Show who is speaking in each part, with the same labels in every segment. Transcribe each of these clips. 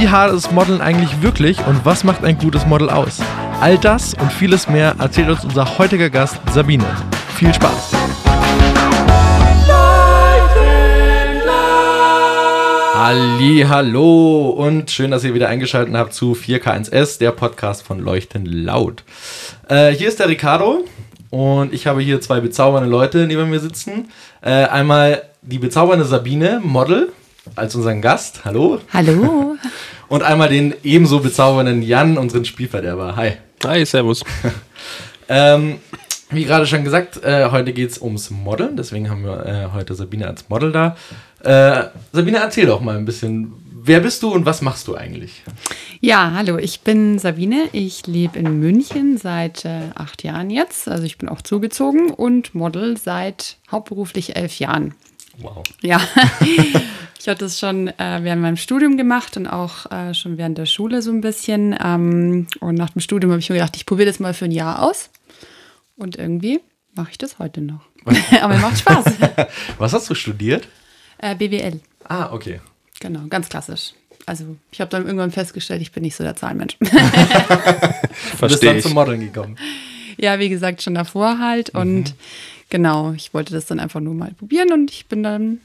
Speaker 1: Wie hart ist Modeln eigentlich wirklich und was macht ein gutes Model aus? All das und vieles mehr erzählt uns unser heutiger Gast Sabine. Viel Spaß! Halli, hallo und schön, dass ihr wieder eingeschaltet habt zu 4K1S, der Podcast von Leuchten laut. Äh, hier ist der Ricardo und ich habe hier zwei bezaubernde Leute neben mir sitzen. Äh, einmal die bezaubernde Sabine, Model, als unseren Gast. Hallo.
Speaker 2: Hallo.
Speaker 1: Und einmal den ebenso bezaubernden Jan, unseren Spielverderber. Hi.
Speaker 3: Hi, servus.
Speaker 1: ähm, wie gerade schon gesagt, äh, heute geht es ums Modeln. Deswegen haben wir äh, heute Sabine als Model da. Äh, Sabine, erzähl doch mal ein bisschen, wer bist du und was machst du eigentlich?
Speaker 2: Ja, hallo, ich bin Sabine. Ich lebe in München seit äh, acht Jahren jetzt. Also ich bin auch zugezogen und Model seit hauptberuflich elf Jahren.
Speaker 1: Wow.
Speaker 2: Ja, ich hatte es schon äh, während meinem Studium gemacht und auch äh, schon während der Schule so ein bisschen. Ähm, und nach dem Studium habe ich mir gedacht, ich probiere das mal für ein Jahr aus. Und irgendwie mache ich das heute noch. Aber macht Spaß.
Speaker 1: Was hast du studiert?
Speaker 2: Äh, BWL.
Speaker 1: Ah, okay.
Speaker 2: Genau, ganz klassisch. Also ich habe dann irgendwann festgestellt, ich bin nicht so der Zahlenmensch.
Speaker 1: du bist dann zum Modeln gekommen.
Speaker 2: Ja, wie gesagt, schon davor halt. Mhm. Genau, ich wollte das dann einfach nur mal probieren und ich bin dann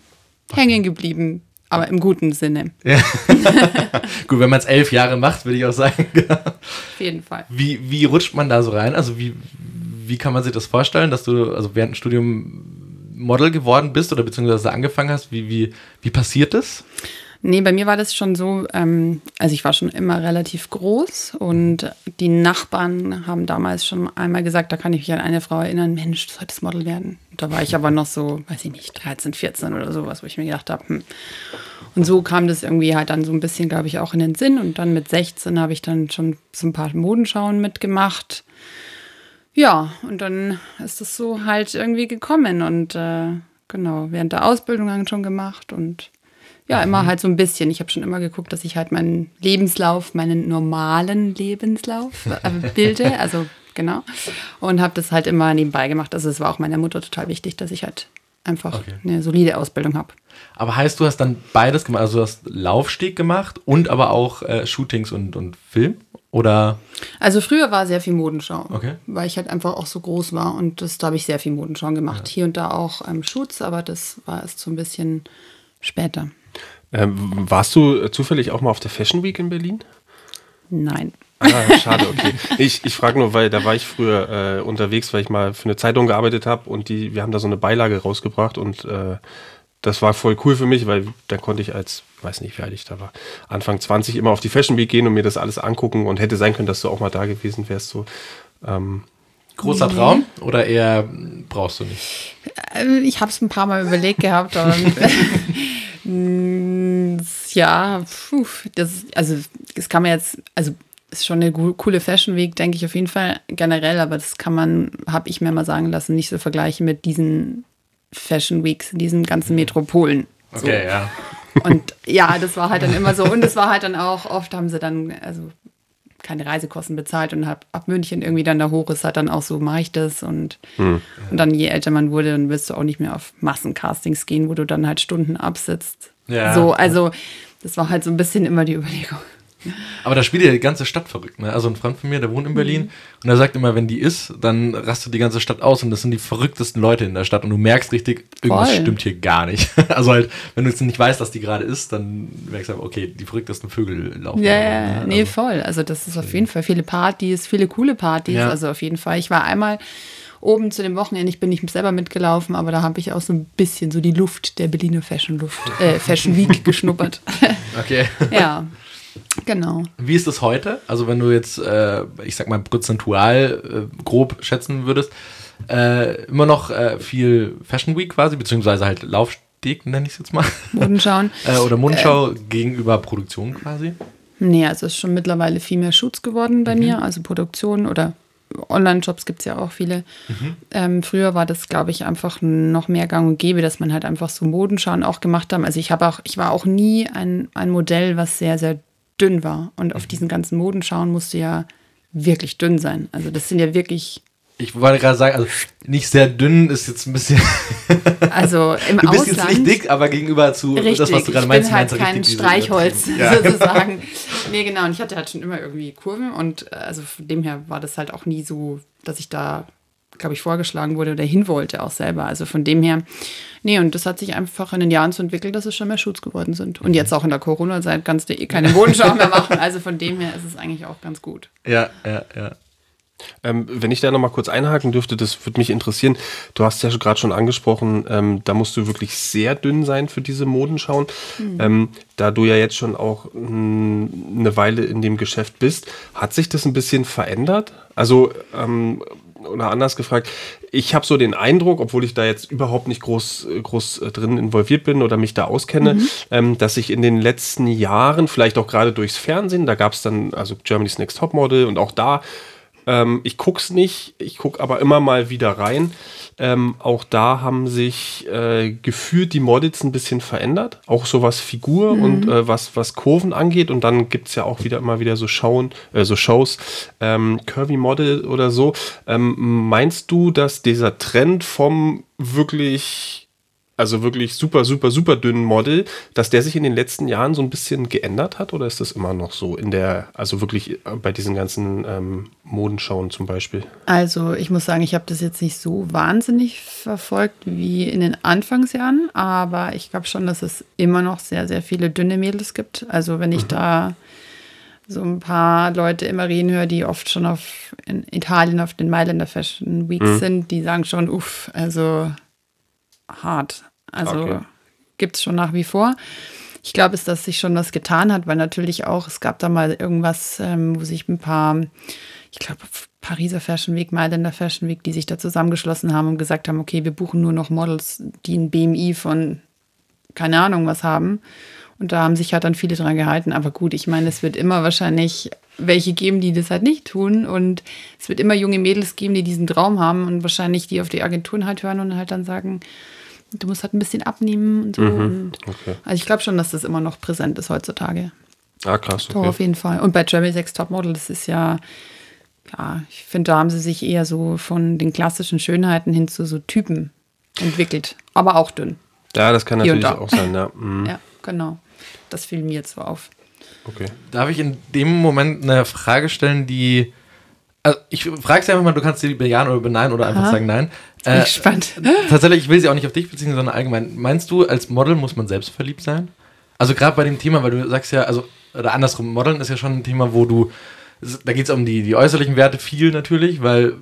Speaker 2: hängen geblieben. Aber im guten Sinne. Ja.
Speaker 1: Gut, wenn man es elf Jahre macht, würde ich auch sagen.
Speaker 2: Auf jeden Fall.
Speaker 1: Wie, wie rutscht man da so rein? Also wie, wie kann man sich das vorstellen, dass du also während dem Studium Model geworden bist oder beziehungsweise angefangen hast? Wie, wie, wie passiert das?
Speaker 2: Nee, bei mir war das schon so, ähm, also ich war schon immer relativ groß und die Nachbarn haben damals schon einmal gesagt, da kann ich mich an eine Frau erinnern, Mensch, du solltest Model werden. Da war ich aber noch so, weiß ich nicht, 13, 14 oder sowas, wo ich mir gedacht habe, hm. Und so kam das irgendwie halt dann so ein bisschen, glaube ich, auch in den Sinn. Und dann mit 16 habe ich dann schon so ein paar Modenschauen mitgemacht. Ja, und dann ist es so halt irgendwie gekommen und äh, genau, während der Ausbildung schon gemacht und ja, immer mhm. halt so ein bisschen. Ich habe schon immer geguckt, dass ich halt meinen Lebenslauf, meinen normalen Lebenslauf äh, bilde. Also genau. Und habe das halt immer nebenbei gemacht. Also es war auch meiner Mutter total wichtig, dass ich halt einfach okay. eine solide Ausbildung habe.
Speaker 1: Aber heißt, du hast dann beides gemacht? Also du hast Laufsteg gemacht und aber auch äh, Shootings und, und Film? Oder?
Speaker 2: Also früher war sehr viel Modenschau, okay. weil ich halt einfach auch so groß war und das, da habe ich sehr viel Modenschau gemacht. Ja. Hier und da auch ähm, Shoots, aber das war erst so ein bisschen später.
Speaker 3: Ähm, warst du zufällig auch mal auf der Fashion Week in Berlin?
Speaker 2: Nein.
Speaker 3: Ah, schade, okay. Ich, ich frage nur, weil da war ich früher äh, unterwegs, weil ich mal für eine Zeitung gearbeitet habe und die, wir haben da so eine Beilage rausgebracht und äh, das war voll cool für mich, weil dann konnte ich als, weiß nicht, wie alt ich da war, Anfang 20 immer auf die Fashion Week gehen und mir das alles angucken und hätte sein können, dass du auch mal da gewesen wärst. So. Ähm,
Speaker 1: Großer Traum oder eher brauchst du nicht?
Speaker 2: Äh, ich habe es ein paar Mal überlegt gehabt. Mm, ja, puh, das, also das kann man jetzt, also ist schon eine coole Fashion Week, denke ich auf jeden Fall generell, aber das kann man, habe ich mir mal sagen lassen, nicht so vergleichen mit diesen Fashion Weeks in diesen ganzen mhm. Metropolen.
Speaker 1: So. Okay, ja.
Speaker 2: Und ja, das war halt dann immer so. Und es war halt dann auch, oft haben sie dann, also keine Reisekosten bezahlt und hab, ab München irgendwie dann da hoch ist halt dann auch so, mache ich das und, hm. und dann je älter man wurde, dann wirst du auch nicht mehr auf Massencastings gehen, wo du dann halt Stunden absitzt. Ja. So, also das war halt so ein bisschen immer die Überlegung.
Speaker 1: Aber da spielt ja die ganze Stadt verrückt. Ne? Also ein Freund von mir, der wohnt in Berlin mhm. und er sagt immer, wenn die ist, dann rastet die ganze Stadt aus und das sind die verrücktesten Leute in der Stadt und du merkst richtig, irgendwas Voll. stimmt hier gar nicht. Also halt, wenn du jetzt nicht weißt, dass die gerade ist, dann merkst du einfach, okay, die verrücktesten Vögel laufen.
Speaker 2: Ja, ja, ne? nee, also, voll. Also das ist auf jeden Fall viele Partys, viele coole Partys. Ja. Also auf jeden Fall. Ich war einmal oben zu dem Wochenende, ich bin nicht selber mitgelaufen, aber da habe ich auch so ein bisschen so die Luft der Berliner Fashion Luft, äh, Fashion Week geschnuppert.
Speaker 1: Okay.
Speaker 2: ja. Genau.
Speaker 1: Wie ist es heute? Also wenn du jetzt, äh, ich sag mal, prozentual äh, grob schätzen würdest, äh, immer noch äh, viel Fashion Week quasi, beziehungsweise halt Laufsteg, nenne ich es jetzt mal.
Speaker 2: Modenschauen.
Speaker 1: Äh, oder Modenschau äh, gegenüber Produktion quasi?
Speaker 2: Nee, also es ist schon mittlerweile viel mehr Shoots geworden bei mhm. mir, also Produktion oder Online-Shops gibt es ja auch viele. Mhm. Ähm, früher war das, glaube ich, einfach noch mehr gang und gäbe, dass man halt einfach so Modenschauen auch gemacht haben. Also ich habe auch, ich war auch nie ein, ein Modell, was sehr, sehr dünn war. Und auf mhm. diesen ganzen Modenschauen musste ja wirklich dünn sein. Also das sind ja wirklich
Speaker 1: Ich wollte gerade sagen, also nicht sehr dünn ist jetzt ein bisschen.
Speaker 2: Also im
Speaker 1: du bist
Speaker 2: Ausland.
Speaker 1: jetzt nicht dick, aber gegenüber zu
Speaker 2: Richtig,
Speaker 1: das, was du gerade
Speaker 2: ich
Speaker 1: meinst,
Speaker 2: bin halt kein Streichholz.
Speaker 1: Ja.
Speaker 2: sozusagen. nee, genau. Und ich hatte halt schon immer irgendwie Kurven und äh, also von dem her war das halt auch nie so, dass ich da, glaube ich, vorgeschlagen wurde oder hin wollte auch selber. Also von dem her, nee, und das hat sich einfach in den Jahren so entwickelt, dass es schon mehr Schutz geworden sind. Und jetzt auch in der Corona-Zeit kannst du eh keine Bodenschau mehr machen. Also von dem her ist es eigentlich auch ganz gut.
Speaker 1: Ja, ja, ja.
Speaker 3: Ähm, wenn ich da nochmal kurz einhaken dürfte, das würde mich interessieren. Du hast ja gerade schon angesprochen, ähm, da musst du wirklich sehr dünn sein für diese Modenschauen. Ähm, da du ja jetzt schon auch mh, eine Weile in dem Geschäft bist, hat sich das ein bisschen verändert? Also, ähm, oder anders gefragt, ich habe so den Eindruck, obwohl ich da jetzt überhaupt nicht groß, groß äh, drin involviert bin oder mich da auskenne, ähm, dass ich in den letzten Jahren, vielleicht auch gerade durchs Fernsehen, da gab es dann also Germany's Next Topmodel und auch da ähm, ich guck's nicht, ich guck aber immer mal wieder rein. Ähm, auch da haben sich äh, gefühlt die Models ein bisschen verändert. Auch so was Figur und äh, was, was Kurven angeht. Und dann gibt's ja auch wieder immer wieder so, Schauen, äh, so Shows, ähm, Curvy Model oder so. Ähm, meinst du, dass dieser Trend vom wirklich also wirklich super, super, super dünnen Model, dass der sich in den letzten Jahren so ein bisschen geändert hat oder ist das immer noch so in der, also wirklich äh, bei diesen ganzen ähm, Modenschauen zum Beispiel?
Speaker 2: Also ich muss sagen, ich habe das jetzt nicht so wahnsinnig verfolgt wie in den Anfangsjahren, aber ich glaube schon, dass es immer noch sehr, sehr viele dünne Mädels gibt. Also wenn ich da so ein paar Leute immer reden höre, die oft schon auf in Italien auf den Mailänder Fashion Weeks sind, die sagen schon, uff, also hart. Also
Speaker 3: Okay.
Speaker 2: gibt es schon nach wie vor. Ich glaube, es, dass sich schon was getan hat, weil natürlich auch, es gab da mal irgendwas, ähm, wo sich ein paar, ich glaube, Pariser Fashion Week, Mailänder Fashion Week, die sich da zusammengeschlossen haben und gesagt haben, okay, wir buchen nur noch Models, die ein BMI von keine Ahnung was haben. Und da haben sich halt dann viele dran gehalten. Aber gut, ich meine, es wird immer wahrscheinlich welche geben, die das halt nicht tun. Und es wird immer junge Mädels geben, die diesen Traum haben und wahrscheinlich die auf die Agenturen halt hören und halt dann sagen, du musst halt ein bisschen abnehmen und so. Und
Speaker 3: Okay.
Speaker 2: also ich glaube schon, dass das immer noch präsent ist heutzutage.
Speaker 3: Ah, krass.
Speaker 2: Doch, auf
Speaker 3: Okay.
Speaker 2: jeden Fall. Und bei Germany Sex Topmodel, das ist ja, ja, ich finde, da haben sie sich eher so von den klassischen Schönheiten hin zu so Typen entwickelt. Aber auch dünn.
Speaker 3: Ja, das kann
Speaker 2: Hier
Speaker 3: natürlich
Speaker 2: da.
Speaker 3: auch sein, ja. Mhm.
Speaker 2: Ja, genau. Das fiel mir jetzt so auf.
Speaker 3: Okay.
Speaker 1: Darf ich in dem Moment eine Frage stellen, die. Also ich frage sie einfach mal, du kannst sie bejahen oder beneiden oder einfach
Speaker 2: Aha.
Speaker 1: sagen nein.
Speaker 2: Bin
Speaker 1: Äh,
Speaker 2: ich gespannt.
Speaker 1: tatsächlich, ich will sie auch nicht auf dich beziehen, sondern allgemein. Meinst du, als Model muss man selbst verliebt sein? Also gerade bei dem Thema, weil du sagst ja, also, oder andersrum, Modeln ist ja schon ein Thema, wo du, da geht es um die, die äußerlichen Werte viel natürlich, weil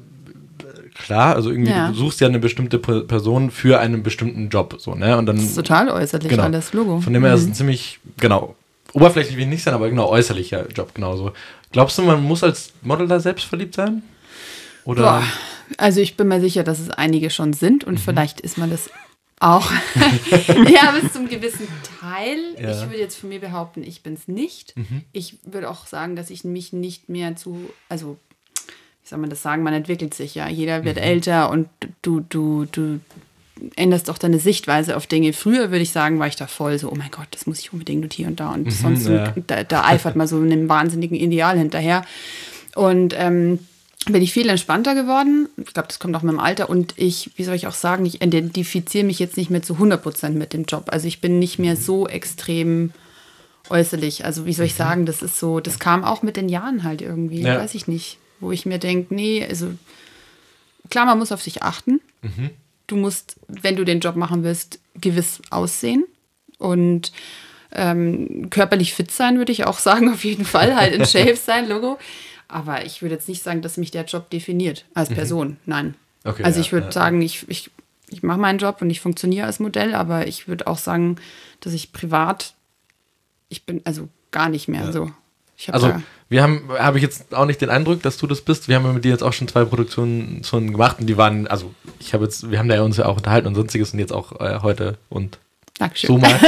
Speaker 1: klar, also irgendwie,
Speaker 2: Ja.
Speaker 1: du suchst ja eine bestimmte Per- Person für einen bestimmten Job, so, ne? Und dann
Speaker 2: Das ist total äußerlich,
Speaker 1: Genau.
Speaker 2: alles Logo.
Speaker 1: Von dem her ist es ein ziemlich, genau, oberflächlich will ich nicht sein, aber genau äußerlicher Job genauso. Glaubst du, man muss als Model da selbst verliebt sein? Oder?
Speaker 2: Boah. Also ich bin mir sicher, dass es einige schon sind
Speaker 1: Mhm.
Speaker 2: und vielleicht ist man das auch. ja, bis zum gewissen Teil.
Speaker 1: Ja.
Speaker 2: Ich würde jetzt von mir behaupten, ich bin es nicht. Ich würde auch sagen, dass ich mich nicht mehr zu, also wie soll man das sagen, man entwickelt sich ja. Jeder wird älter und du, du, du änderst auch deine Sichtweise auf Dinge. Früher würde ich sagen, war ich da voll so, oh mein Gott, das muss ich unbedingt und hier und da. Und sonst
Speaker 1: ja.
Speaker 2: da, da eifert man so einem wahnsinnigen Ideal hinterher. Und ähm, bin ich viel entspannter geworden. Ich glaube, das kommt auch mit dem Alter. Und ich, wie soll ich auch sagen, ich identifiziere mich jetzt nicht mehr zu 100% mit dem Job. Also ich bin nicht mehr so extrem äußerlich. Also wie soll ich sagen, das ist so, das kam auch mit den Jahren halt irgendwie,
Speaker 1: Ja.
Speaker 2: weiß ich nicht. Wo ich mir denke, nee, also klar, man muss auf sich achten. Du musst, wenn du den Job machen willst, gewiss aussehen. Und ähm, körperlich fit sein, würde ich auch sagen, auf jeden Fall. Halt in Shape sein, Logo. Aber ich würde jetzt nicht sagen, dass mich der Job definiert als Person. Nein.
Speaker 1: Okay,
Speaker 2: also
Speaker 1: ja,
Speaker 2: ich würde
Speaker 1: ja.
Speaker 2: sagen, ich, ich, ich mache meinen Job und ich funktioniere als Modell, aber ich würde auch sagen, dass ich privat, ich bin also gar nicht mehr so. Ich habe
Speaker 1: Also, wir haben, habe ich jetzt auch nicht den Eindruck, dass du das bist. Wir haben ja mit dir jetzt auch schon zwei Produktionen schon gemacht und die waren, also ich habe jetzt, wir haben da ja uns ja auch unterhalten und sonstiges und jetzt auch äh, heute und
Speaker 2: Dankeschön.
Speaker 1: so mal.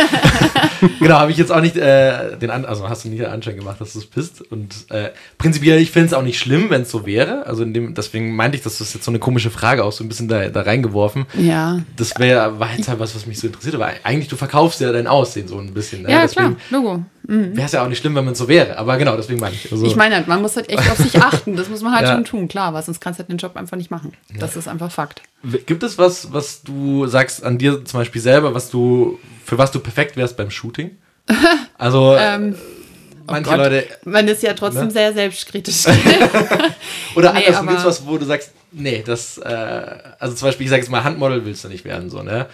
Speaker 1: genau, habe ich jetzt auch nicht äh, den An also hast du nie den Anschein gemacht, dass du es bist. Und äh, prinzipiell, ich finde es auch nicht schlimm, wenn es so wäre. Also in dem, deswegen meinte ich, dass das jetzt so eine komische Frage auch so ein bisschen da, da reingeworfen.
Speaker 2: Ja.
Speaker 1: Das wäre war jetzt halt was, was mich so interessiert. Aber eigentlich, du verkaufst ja dein Aussehen so ein bisschen. Ne?
Speaker 2: Ja,
Speaker 1: Deswegen-
Speaker 2: klar, Logo.
Speaker 1: wäre es ja auch nicht schlimm, wenn man so wäre. Aber genau, deswegen meine ich. Also,
Speaker 2: Ich meine, halt, man muss halt echt auf sich achten. Das muss man halt
Speaker 1: Ja.
Speaker 2: schon tun, klar, weil sonst kannst du halt den Job einfach nicht machen. Das ist einfach Fakt.
Speaker 1: Gibt es was, was du sagst an dir zum Beispiel selber, was du, für was du perfekt wärst beim Shooting? Also,
Speaker 2: Ähm,
Speaker 1: manche
Speaker 2: Gott.
Speaker 1: Leute,
Speaker 2: Man ist ja trotzdem
Speaker 1: Ne?
Speaker 2: sehr selbstkritisch.
Speaker 1: oder
Speaker 2: Nee,
Speaker 1: andersrum, gibt es was, wo du sagst, nee, das, äh, also zum Beispiel, ich sage jetzt mal, Handmodel willst du nicht werden, so, ne?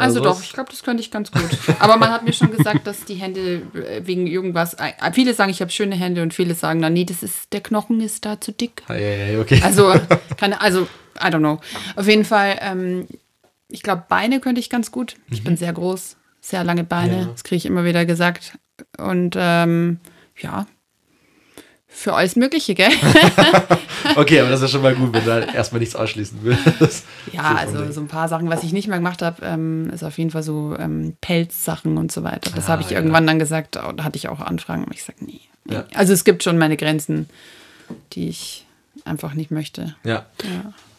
Speaker 2: Also
Speaker 1: Also
Speaker 2: doch, ich glaube, das könnte ich ganz gut. Aber man hat mir schon gesagt, dass die Hände äh, wegen irgendwas. äh, Viele sagen, ich habe schöne Hände und viele sagen dann, nee, das ist, der Knochen ist da zu dick.
Speaker 1: Ja, ja, okay.
Speaker 2: Also, keine, also, I don't know. Auf jeden Fall, ähm, ich glaube, Beine könnte ich ganz gut. Ich bin sehr groß, sehr lange Beine.
Speaker 1: Mhm. Ja.
Speaker 2: Das kriege ich immer wieder gesagt. Und ähm, ja, für alles Mögliche, gell?
Speaker 1: Okay, aber das ist ja schon mal gut, wenn du halt erstmal nichts ausschließen willst.
Speaker 2: Ja, also so ein paar Sachen, was ich nicht mehr gemacht habe, ähm, ist auf jeden Fall so ähm, Pelzsachen und so weiter. Das
Speaker 1: Ah,
Speaker 2: habe ich
Speaker 1: ja.
Speaker 2: irgendwann dann gesagt, oh, da hatte ich auch Anfragen, aber ich sage, nee.
Speaker 1: Ja.
Speaker 2: Also es gibt schon meine Grenzen, die ich einfach nicht möchte.
Speaker 1: Ja.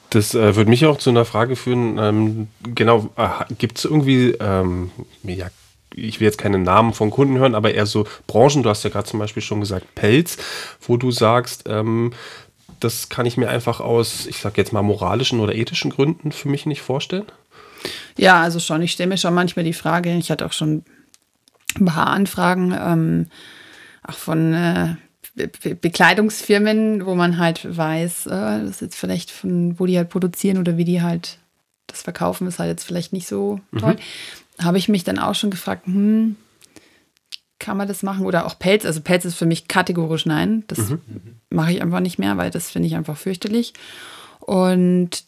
Speaker 3: Das äh, würde mich auch zu einer Frage führen. Ähm, genau, äh, gibt es irgendwie, ähm, ja, ich will jetzt keine Namen von Kunden hören, aber eher so Branchen, du hast ja gerade zum Beispiel schon gesagt, Pelz, wo du sagst, ähm, das kann ich mir einfach aus, ich sag jetzt mal, moralischen oder ethischen Gründen für mich nicht vorstellen.
Speaker 2: Ja, also schon. Ich stelle mir schon manchmal die Frage, ich hatte auch schon ein paar Anfragen, ähm, auch von äh, Be Be Bekleidungsfirmen, wo man halt weiß, äh, das ist jetzt vielleicht von, wo die halt produzieren oder wie die halt das verkaufen, ist halt jetzt vielleicht nicht so toll. Habe ich mich dann auch schon gefragt, hm, kann man das machen? Oder auch Pelz. Also Pelz ist für mich kategorisch nein. Das mache ich einfach nicht mehr, weil das finde ich einfach fürchterlich. Und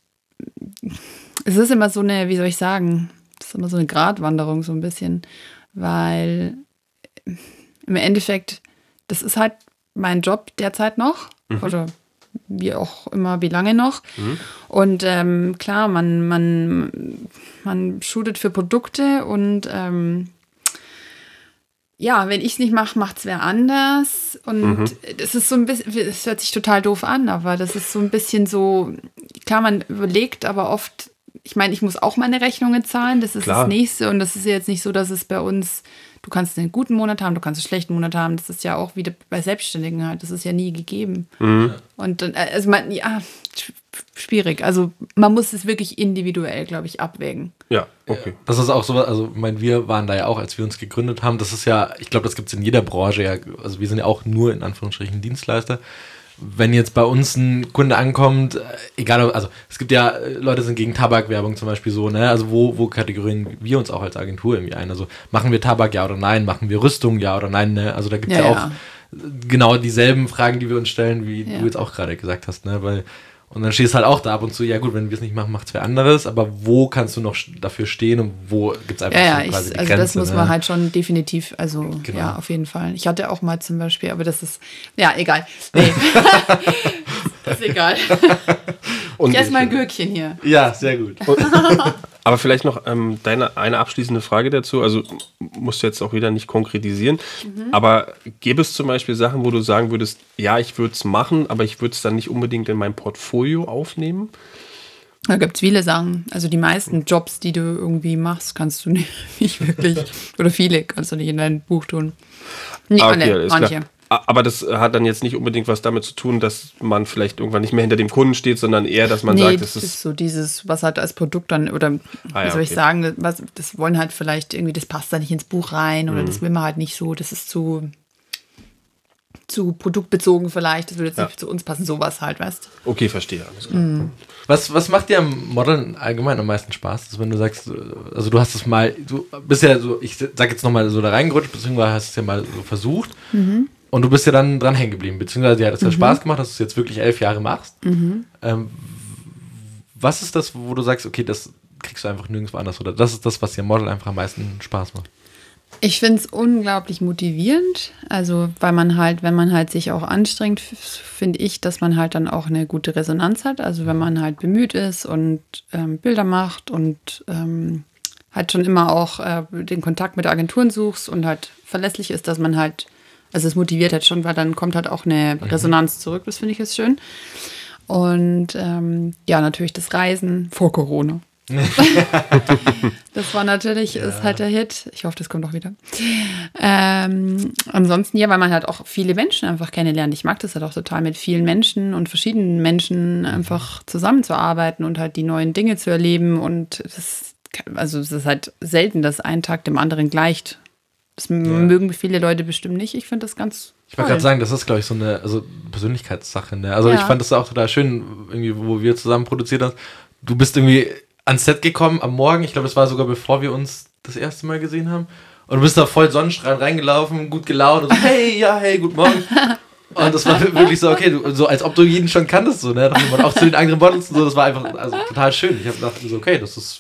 Speaker 2: es ist immer so eine, wie soll ich sagen, es ist immer so eine Gratwanderung so ein bisschen, weil im Endeffekt, das ist halt mein Job derzeit noch oder wie auch immer, wie lange noch. Und ähm, klar, man, man, man shootet für Produkte und ähm, ja, wenn ich es nicht mache, macht es wer anders. Und das ist so ein bisschen, es hört sich total doof an, aber das ist so ein bisschen so, klar, man überlegt, aber oft, ich meine, ich muss auch meine Rechnungen zahlen, das ist
Speaker 3: Klar.
Speaker 2: das Nächste. Und das ist jetzt nicht so, dass es bei uns, du kannst einen guten Monat haben, du kannst einen schlechten Monat haben. Das ist ja auch wieder bei Selbstständigen halt, das ist ja nie gegeben. Und dann, äh, also man, ja, sch- schwierig. Also man muss es wirklich individuell, glaube ich, abwägen.
Speaker 3: Ja, okay.
Speaker 1: Das ist auch so, also ich meine, wir waren da ja auch, als wir uns gegründet haben, das ist ja, ich glaube, das gibt es in jeder Branche ja, also wir sind ja auch nur in Anführungsstrichen Dienstleister. Wenn jetzt bei uns ein Kunde ankommt, äh, egal, ob- also es gibt ja, äh, Leute sind gegen Tabakwerbung zum Beispiel so, ne? Also wo, wo kategorieren wir uns auch als Agentur irgendwie ein? Also machen wir Tabak ja oder nein? Machen wir Rüstung ja oder nein? Ne? Also da gibt es ja,
Speaker 2: Ja,
Speaker 1: auch
Speaker 2: ja.
Speaker 1: genau dieselben Fragen, die wir uns stellen, wie
Speaker 2: Ja.
Speaker 1: du jetzt auch gerade gesagt hast, ne? Weil und dann stehst du halt auch da ab und zu, ja gut, wenn wir es nicht machen, macht es wer anderes, aber wo kannst du noch dafür stehen und wo gibt es einfach
Speaker 2: Ja, ja, ich, also
Speaker 1: Grenze?
Speaker 2: das muss
Speaker 1: ne?
Speaker 2: man halt schon definitiv, also
Speaker 1: Genau.
Speaker 2: ja, auf jeden Fall. Ich hatte auch mal zum Beispiel, aber das ist, ja, egal. Nee. ist egal.
Speaker 3: Und
Speaker 2: Ich esse mal ein Gürkchen hier.
Speaker 1: Ja, sehr gut.
Speaker 3: Aber vielleicht noch ähm, deine eine abschließende Frage dazu. Also musst du jetzt auch wieder nicht konkretisieren. Aber gäbe es zum Beispiel Sachen, wo du sagen würdest, ja, ich würde es machen, aber ich würde es dann nicht unbedingt in mein Portfolio aufnehmen?
Speaker 2: Da gibt es viele Sachen. Also die meisten Jobs, die du irgendwie machst, kannst du nicht, nicht wirklich, oder viele kannst du nicht in dein Buch tun. Nicht
Speaker 3: Ah, okay,
Speaker 2: alle, manche.
Speaker 3: klar. Aber das hat dann jetzt nicht unbedingt was damit zu tun, dass man vielleicht irgendwann nicht mehr hinter dem Kunden steht, sondern eher, dass man
Speaker 2: nee,
Speaker 3: sagt,
Speaker 2: das
Speaker 3: das
Speaker 2: ist
Speaker 3: ist.
Speaker 2: so dieses, was halt als Produkt dann, oder
Speaker 3: Ah,
Speaker 2: wie soll ich
Speaker 3: okay.
Speaker 2: sagen, was, das wollen halt vielleicht irgendwie, das passt da nicht ins Buch rein oder
Speaker 3: Mhm.
Speaker 2: das will man halt nicht so, das ist zu, zu produktbezogen vielleicht, das würde jetzt
Speaker 3: Ja.
Speaker 2: nicht zu uns passen, sowas halt, weißt
Speaker 3: Okay, verstehe. Alles klar.
Speaker 2: Mhm.
Speaker 1: Was, was macht dir am Modeln allgemein am meisten Spaß? Also wenn du sagst, also du hast es mal, du bist ja so, ich sag jetzt nochmal so da reingerutscht, beziehungsweise hast es ja mal so versucht und du bist ja dann dran hängen geblieben, beziehungsweise dir hat es ja Spaß gemacht, dass du es jetzt wirklich elf Jahre machst. Ähm, was ist das, wo du sagst, okay, das kriegst du einfach nirgendwo anders oder das ist das, was dir Model einfach am meisten Spaß macht?
Speaker 2: Ich finde es unglaublich motivierend. Also, weil man halt, wenn man halt sich auch anstrengt, finde ich, dass man halt dann auch eine gute Resonanz hat. Also, wenn man halt bemüht ist und ähm, Bilder macht und ähm, halt schon immer auch äh, den Kontakt mit Agenturen suchst und halt verlässlich ist, dass man halt, also es motiviert halt schon, weil dann kommt halt auch eine Resonanz zurück. Das finde ich jetzt schön. Und ähm, ja, natürlich das Reisen vor Corona. das war natürlich, ja. ist halt der Hit. Ich hoffe, das kommt auch wieder. Ähm, ansonsten, ja, weil man halt auch viele Menschen einfach kennenlernt. Ich mag das halt auch total, mit vielen Menschen und verschiedenen Menschen einfach zusammenzuarbeiten und halt die neuen Dinge zu erleben. Und das, also es ist halt selten, dass ein Tag dem anderen gleicht. Das ja. mögen viele Leute bestimmt nicht. Ich finde das ganz.
Speaker 1: Ich wollte gerade sagen, das ist, glaube ich, so eine also Persönlichkeitssache. Ne? Also ja. ich fand das auch total schön, irgendwie, wo wir zusammen produziert haben. Du bist irgendwie ans Set gekommen am Morgen. Ich glaube, es war sogar bevor wir uns das erste Mal gesehen haben. Und du bist da voll Sonnenstrahlen reingelaufen, gut gelaunt und so, hey, ja, hey, guten Morgen. Und das war wirklich so, okay, du, so als ob du jeden schon kanntest, so, ne? auch zu den anderen Bottles und so, das war einfach also, total schön. Ich habe gedacht, so, okay, das ist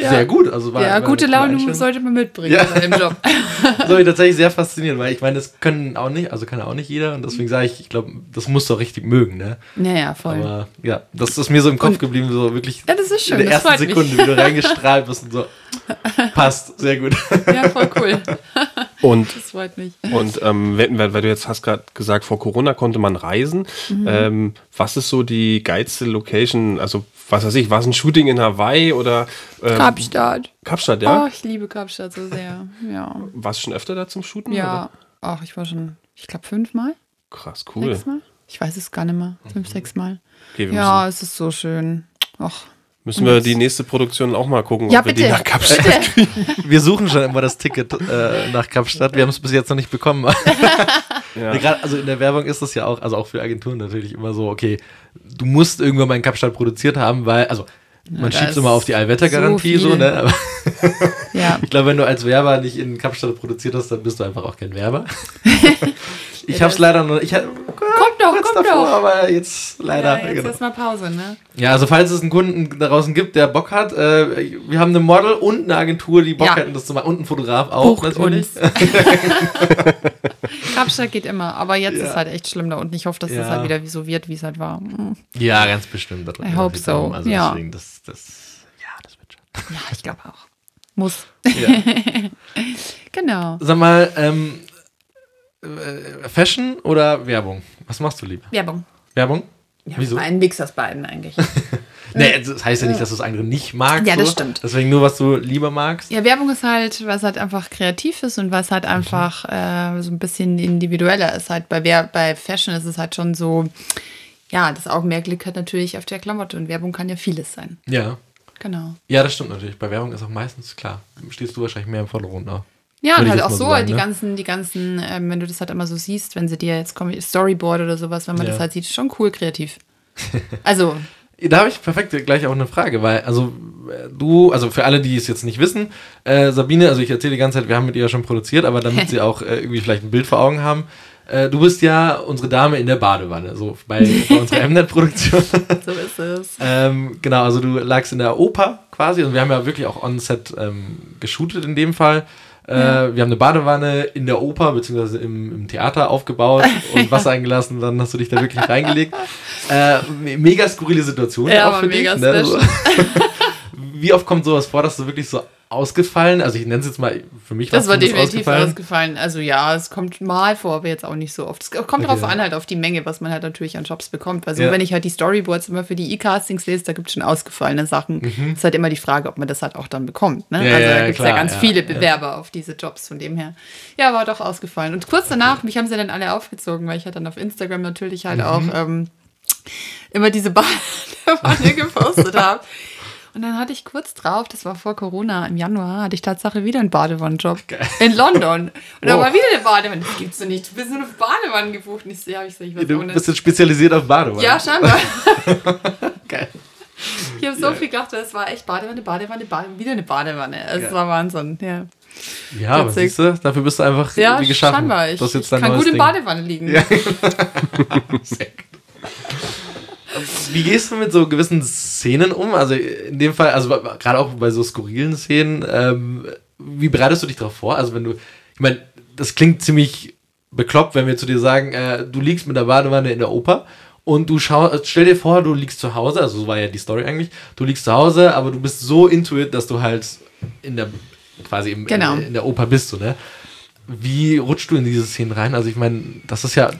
Speaker 1: ja. Sehr gut. Also war,
Speaker 2: ja, war gute Laune sollte man mitbringen ja. im Job.
Speaker 1: das war tatsächlich sehr faszinierend, weil ich meine, das können auch nicht, also kann auch nicht jeder. Und deswegen sage ich, ich glaube, das musst du auch richtig mögen, ne?
Speaker 2: Ja, ja, voll.
Speaker 1: Aber ja, das ist mir so im Kopf und, geblieben, so wirklich
Speaker 2: ja, das ist schön,
Speaker 1: in der ersten Sekunde, wie du reingestrahlt bist und so. Passt, sehr gut.
Speaker 2: Ja, voll cool.
Speaker 3: Und, das freut mich. Und ähm, weil, weil, du jetzt hast gerade gesagt, vor Corona konnte man reisen. Mhm. Ähm, was ist so die geilste Location? Also, was weiß ich, war es ein Shooting in Hawaii oder
Speaker 2: ähm, Kapstadt?
Speaker 3: Kapstadt, ja.
Speaker 2: Oh, ich liebe Kapstadt so sehr. Ja.
Speaker 3: Warst du schon öfter da zum Shooten?
Speaker 2: Ja. Ach, ich war schon, ich glaube, fünfmal.
Speaker 3: Krass, cool.
Speaker 2: Sechsmal? Ich weiß es gar nicht mehr. Fünf, mhm. sechs Mal. Okay, ja, es ist so schön. Ach.
Speaker 3: Müssen wir die nächste Produktion auch mal gucken,
Speaker 2: ja, ob bitte. wir die nach
Speaker 1: Kapstadt kriegen. Wir suchen schon immer das Ticket äh, nach Kapstadt. Wir haben es bis jetzt noch nicht bekommen. ja. nee, grad, also in der Werbung ist das ja auch, also auch für Agenturen natürlich immer so, okay, du musst irgendwann mal in Kapstadt produziert haben, weil, also man schiebt es immer auf die Allwettergarantie so, so, ne? Aber ja. ich glaube, wenn du als Werber nicht in Kapstadt produziert hast, dann bist du einfach auch kein Werber. Ich habe es leider noch. Ich,
Speaker 2: doch, komm davor, doch.
Speaker 1: aber jetzt leider.
Speaker 2: Ja, jetzt genau. erstmal Pause, ne?
Speaker 1: Ja, also falls es einen Kunden da draußen gibt, der Bock hat, äh, wir haben eine Model und eine Agentur, die Bock ja. hätten, das zu machen. Und einen Fotograf auch
Speaker 2: Bucht natürlich. Kapstadt geht immer, aber jetzt ja. ist halt echt schlimm da unten. Ich hoffe, dass ja. das halt wieder so wird, wie es halt war. Mhm.
Speaker 1: Ja, ganz bestimmt.
Speaker 2: I hope so. Also ja.
Speaker 1: Deswegen, das, das, ja, das wird
Speaker 2: schon. Ja, ich glaube auch. Muss. genau.
Speaker 1: Sag mal, ähm, äh, Fashion oder Werbung? Was machst du lieber?
Speaker 2: Werbung.
Speaker 1: Werbung?
Speaker 2: Ja, Wieso? Ein Mix aus beiden eigentlich.
Speaker 1: nee, das heißt ja nicht, dass du das andere nicht magst.
Speaker 2: Ja, das so. stimmt.
Speaker 1: Deswegen nur, was du lieber magst.
Speaker 2: Ja, Werbung ist halt, was halt einfach kreativ ist und was halt mhm. einfach äh, so ein bisschen individueller ist. Halt bei, bei Fashion ist es halt schon so, ja, das Augenmerk liegt halt natürlich auf der Klamotte und Werbung kann ja vieles sein.
Speaker 1: Ja.
Speaker 2: Genau.
Speaker 1: Ja, das stimmt natürlich. Bei Werbung ist auch meistens klar. Stehst du wahrscheinlich mehr im Vordergrund auch.
Speaker 2: Ja, und halt auch so, sagen, die ne? ganzen, die ganzen, ähm, wenn du das halt immer so siehst, wenn sie dir jetzt kommen, Storyboard oder sowas, wenn man ja. das halt sieht, schon cool kreativ. Also.
Speaker 1: da habe ich perfekt gleich auch eine Frage, weil, also du, also für alle, die es jetzt nicht wissen, äh, Sabine, also ich erzähle die ganze Zeit, wir haben mit ihr schon produziert, aber damit sie auch äh, irgendwie vielleicht ein Bild vor Augen haben, äh, du bist ja unsere Dame in der Badewanne, so bei, bei unserer Mnet-Produktion.
Speaker 2: so ist es.
Speaker 1: ähm, genau, also du lagst in der Oper quasi und wir haben ja wirklich auch on-set ähm, geshootet in dem Fall. Äh, wir haben eine Badewanne in der Oper bzw. Im, im, Theater aufgebaut und Wasser eingelassen. Dann hast du dich da wirklich reingelegt. Äh, mega skurrile Situation
Speaker 2: ja, auch für dich. Ne?
Speaker 1: Wie oft kommt sowas vor, dass du wirklich so ausgefallen? Also ich nenne es jetzt mal, für mich
Speaker 2: das war definitiv ausgefallen. ausgefallen. Also ja, es kommt mal vor, aber jetzt auch nicht so oft. Es kommt okay. drauf an, halt auf die Menge, was man halt natürlich an Jobs bekommt. Also ja. wenn ich halt die Storyboards immer für die E-Castings lese, da gibt es schon ausgefallene Sachen. Mhm. ist halt immer die Frage, ob man das halt auch dann bekommt. Ne? Ja, also da gibt es ja ganz viele Bewerber auf diese Jobs von dem her. Ja, war doch ausgefallen. Und kurz danach, mich haben sie dann alle aufgezogen, weil ich halt dann auf Instagram natürlich halt mhm. auch ähm, immer diese Badewanne gepostet habe. Und dann hatte ich kurz drauf, das war vor Corona, im Januar, hatte ich Tatsache wieder einen Badewannenjob in London. Und wow. da war wieder eine Badewanne. Das gibt's doch nicht. Du bist nur auf Badewannen gebucht. Und ich so, ja, ich so, ich
Speaker 1: weiß Du bist jetzt spezialisiert auf Badewannen.
Speaker 2: Ja, scheinbar. Geil. Ich habe so ja. viel gedacht, es war echt Badewanne, Badewanne, Badewanne, wieder eine Badewanne. Es ja. war Wahnsinn, ja.
Speaker 1: Ja, aber siehst du, dafür bist du einfach ja, wie geschaffen.
Speaker 2: Scheinbar. Ich, ich kann gut Ding. in Badewanne liegen. Ja. Sehr
Speaker 1: gut. Wie gehst du mit so gewissen Szenen um? Also in dem Fall, also gerade auch bei so skurrilen Szenen, ähm, wie bereitest du dich darauf vor? Also wenn du, ich meine, das klingt ziemlich bekloppt, wenn wir zu dir sagen, äh, du liegst mit der Badewanne in der Oper und du schaust, stell dir vor, du liegst zu Hause, also so war ja die Story eigentlich, du liegst zu Hause, aber du bist so into it, dass du halt in der, quasi im, genau. in, in der Oper bist, so, ne? Wie rutschst du in diese Szenen rein? Also ich meine, das ist ja,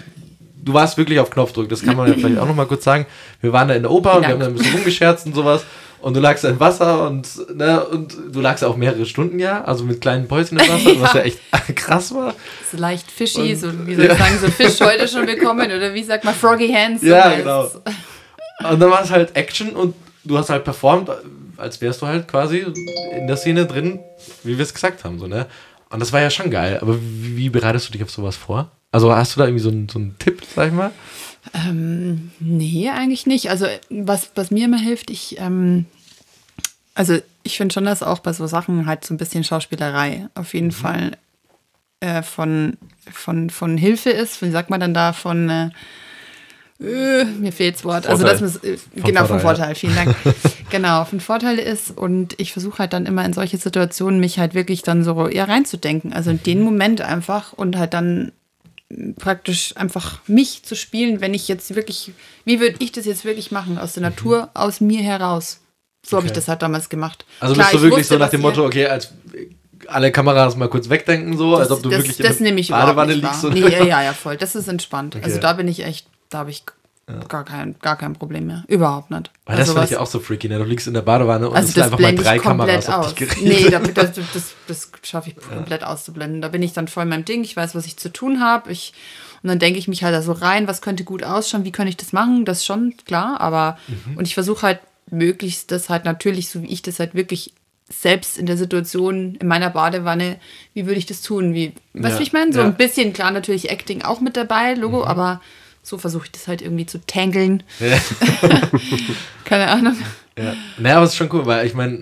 Speaker 1: du warst wirklich auf Knopfdruck, das kann man ja vielleicht auch nochmal kurz sagen. Wir waren da in der Oper und wir haben da ein bisschen rumgescherzt und sowas. Und du lagst im Wasser und, ne, und du lagst auch mehrere Stunden ja, also mit kleinen Päuschen im Wasser, was ja echt krass war.
Speaker 2: So leicht fishy, so, wie soll ich sagen, so Fisch heute schon bekommen oder wie sagt man, Froggy Hands.
Speaker 1: Ja, genau. Und dann war es halt Action und du hast halt performt, als wärst du halt quasi in der Szene drin, wie wir es gesagt haben, so, ne? Und das war ja schon geil. Aber wie, wie bereitest du dich auf sowas vor? Also hast du da irgendwie so einen, so einen Tipp, sag ich mal?
Speaker 2: Ähm, nee, eigentlich nicht. Also was, was mir immer hilft, ich, ähm, also ich finde schon, dass auch bei so Sachen halt so ein bisschen Schauspielerei auf jeden Fall äh, von, von, von Hilfe ist. Wie sagt man dann da von äh, äh, mir fehlt's Wort. Also
Speaker 1: Vorteil.
Speaker 2: das muss, äh, genau vom
Speaker 1: Vorteil,
Speaker 2: Vorteil, vielen Dank. genau, von Vorteil ist und ich versuche halt dann immer in solche Situationen mich halt wirklich dann so eher reinzudenken. Also in den Moment einfach und halt dann praktisch einfach mich zu spielen, wenn ich jetzt wirklich, wie würde ich das jetzt wirklich machen, aus der Natur, aus mir heraus. So habe ich
Speaker 1: Okay.
Speaker 2: das halt damals gemacht.
Speaker 1: Also
Speaker 2: Klar,
Speaker 1: bist du
Speaker 2: ich
Speaker 1: wirklich
Speaker 2: wusste,
Speaker 1: so nach dem Motto, okay, als alle Kameras mal kurz wegdenken, so, als ob du
Speaker 2: das,
Speaker 1: wirklich
Speaker 2: das
Speaker 1: in
Speaker 2: nehme
Speaker 1: der Badewanne liegst.
Speaker 2: Nee, ja, ja, ja, voll. Das ist entspannt.
Speaker 1: Okay.
Speaker 2: Also da bin ich echt, da habe ich gar, kein, gar kein Problem mehr. Überhaupt nicht.
Speaker 1: Weil das
Speaker 2: also
Speaker 1: fand ich
Speaker 2: was-
Speaker 1: ja auch so freaky, ne? Du liegst in der Badewanne und
Speaker 2: Also
Speaker 1: es sind einfach mal drei
Speaker 2: ich
Speaker 1: Kameras auf dich gerichtet.
Speaker 2: Nee, das, das, das, das schaffe ich komplett auszublenden. Da bin ich dann voll in meinem Ding. Ich weiß, was ich zu tun habe. Ich, und dann denke ich mich halt da so rein, was könnte gut ausschauen, wie könnte ich das machen? Das ist schon klar, aber
Speaker 1: Mhm.
Speaker 2: und ich versuche halt möglichst das halt natürlich, so wie ich das halt wirklich selbst in der Situation in meiner Badewanne, wie würde ich das tun? Wie, weißt du,
Speaker 1: Ja,
Speaker 2: wie ich meine? So
Speaker 1: ja. Mhm.
Speaker 2: ein bisschen, klar, natürlich Acting auch mit dabei, Logo, aber so versuche ich das halt irgendwie zu tangeln. Keine Ahnung.
Speaker 1: Ja. Naja, aber es ist schon cool, weil ich meine,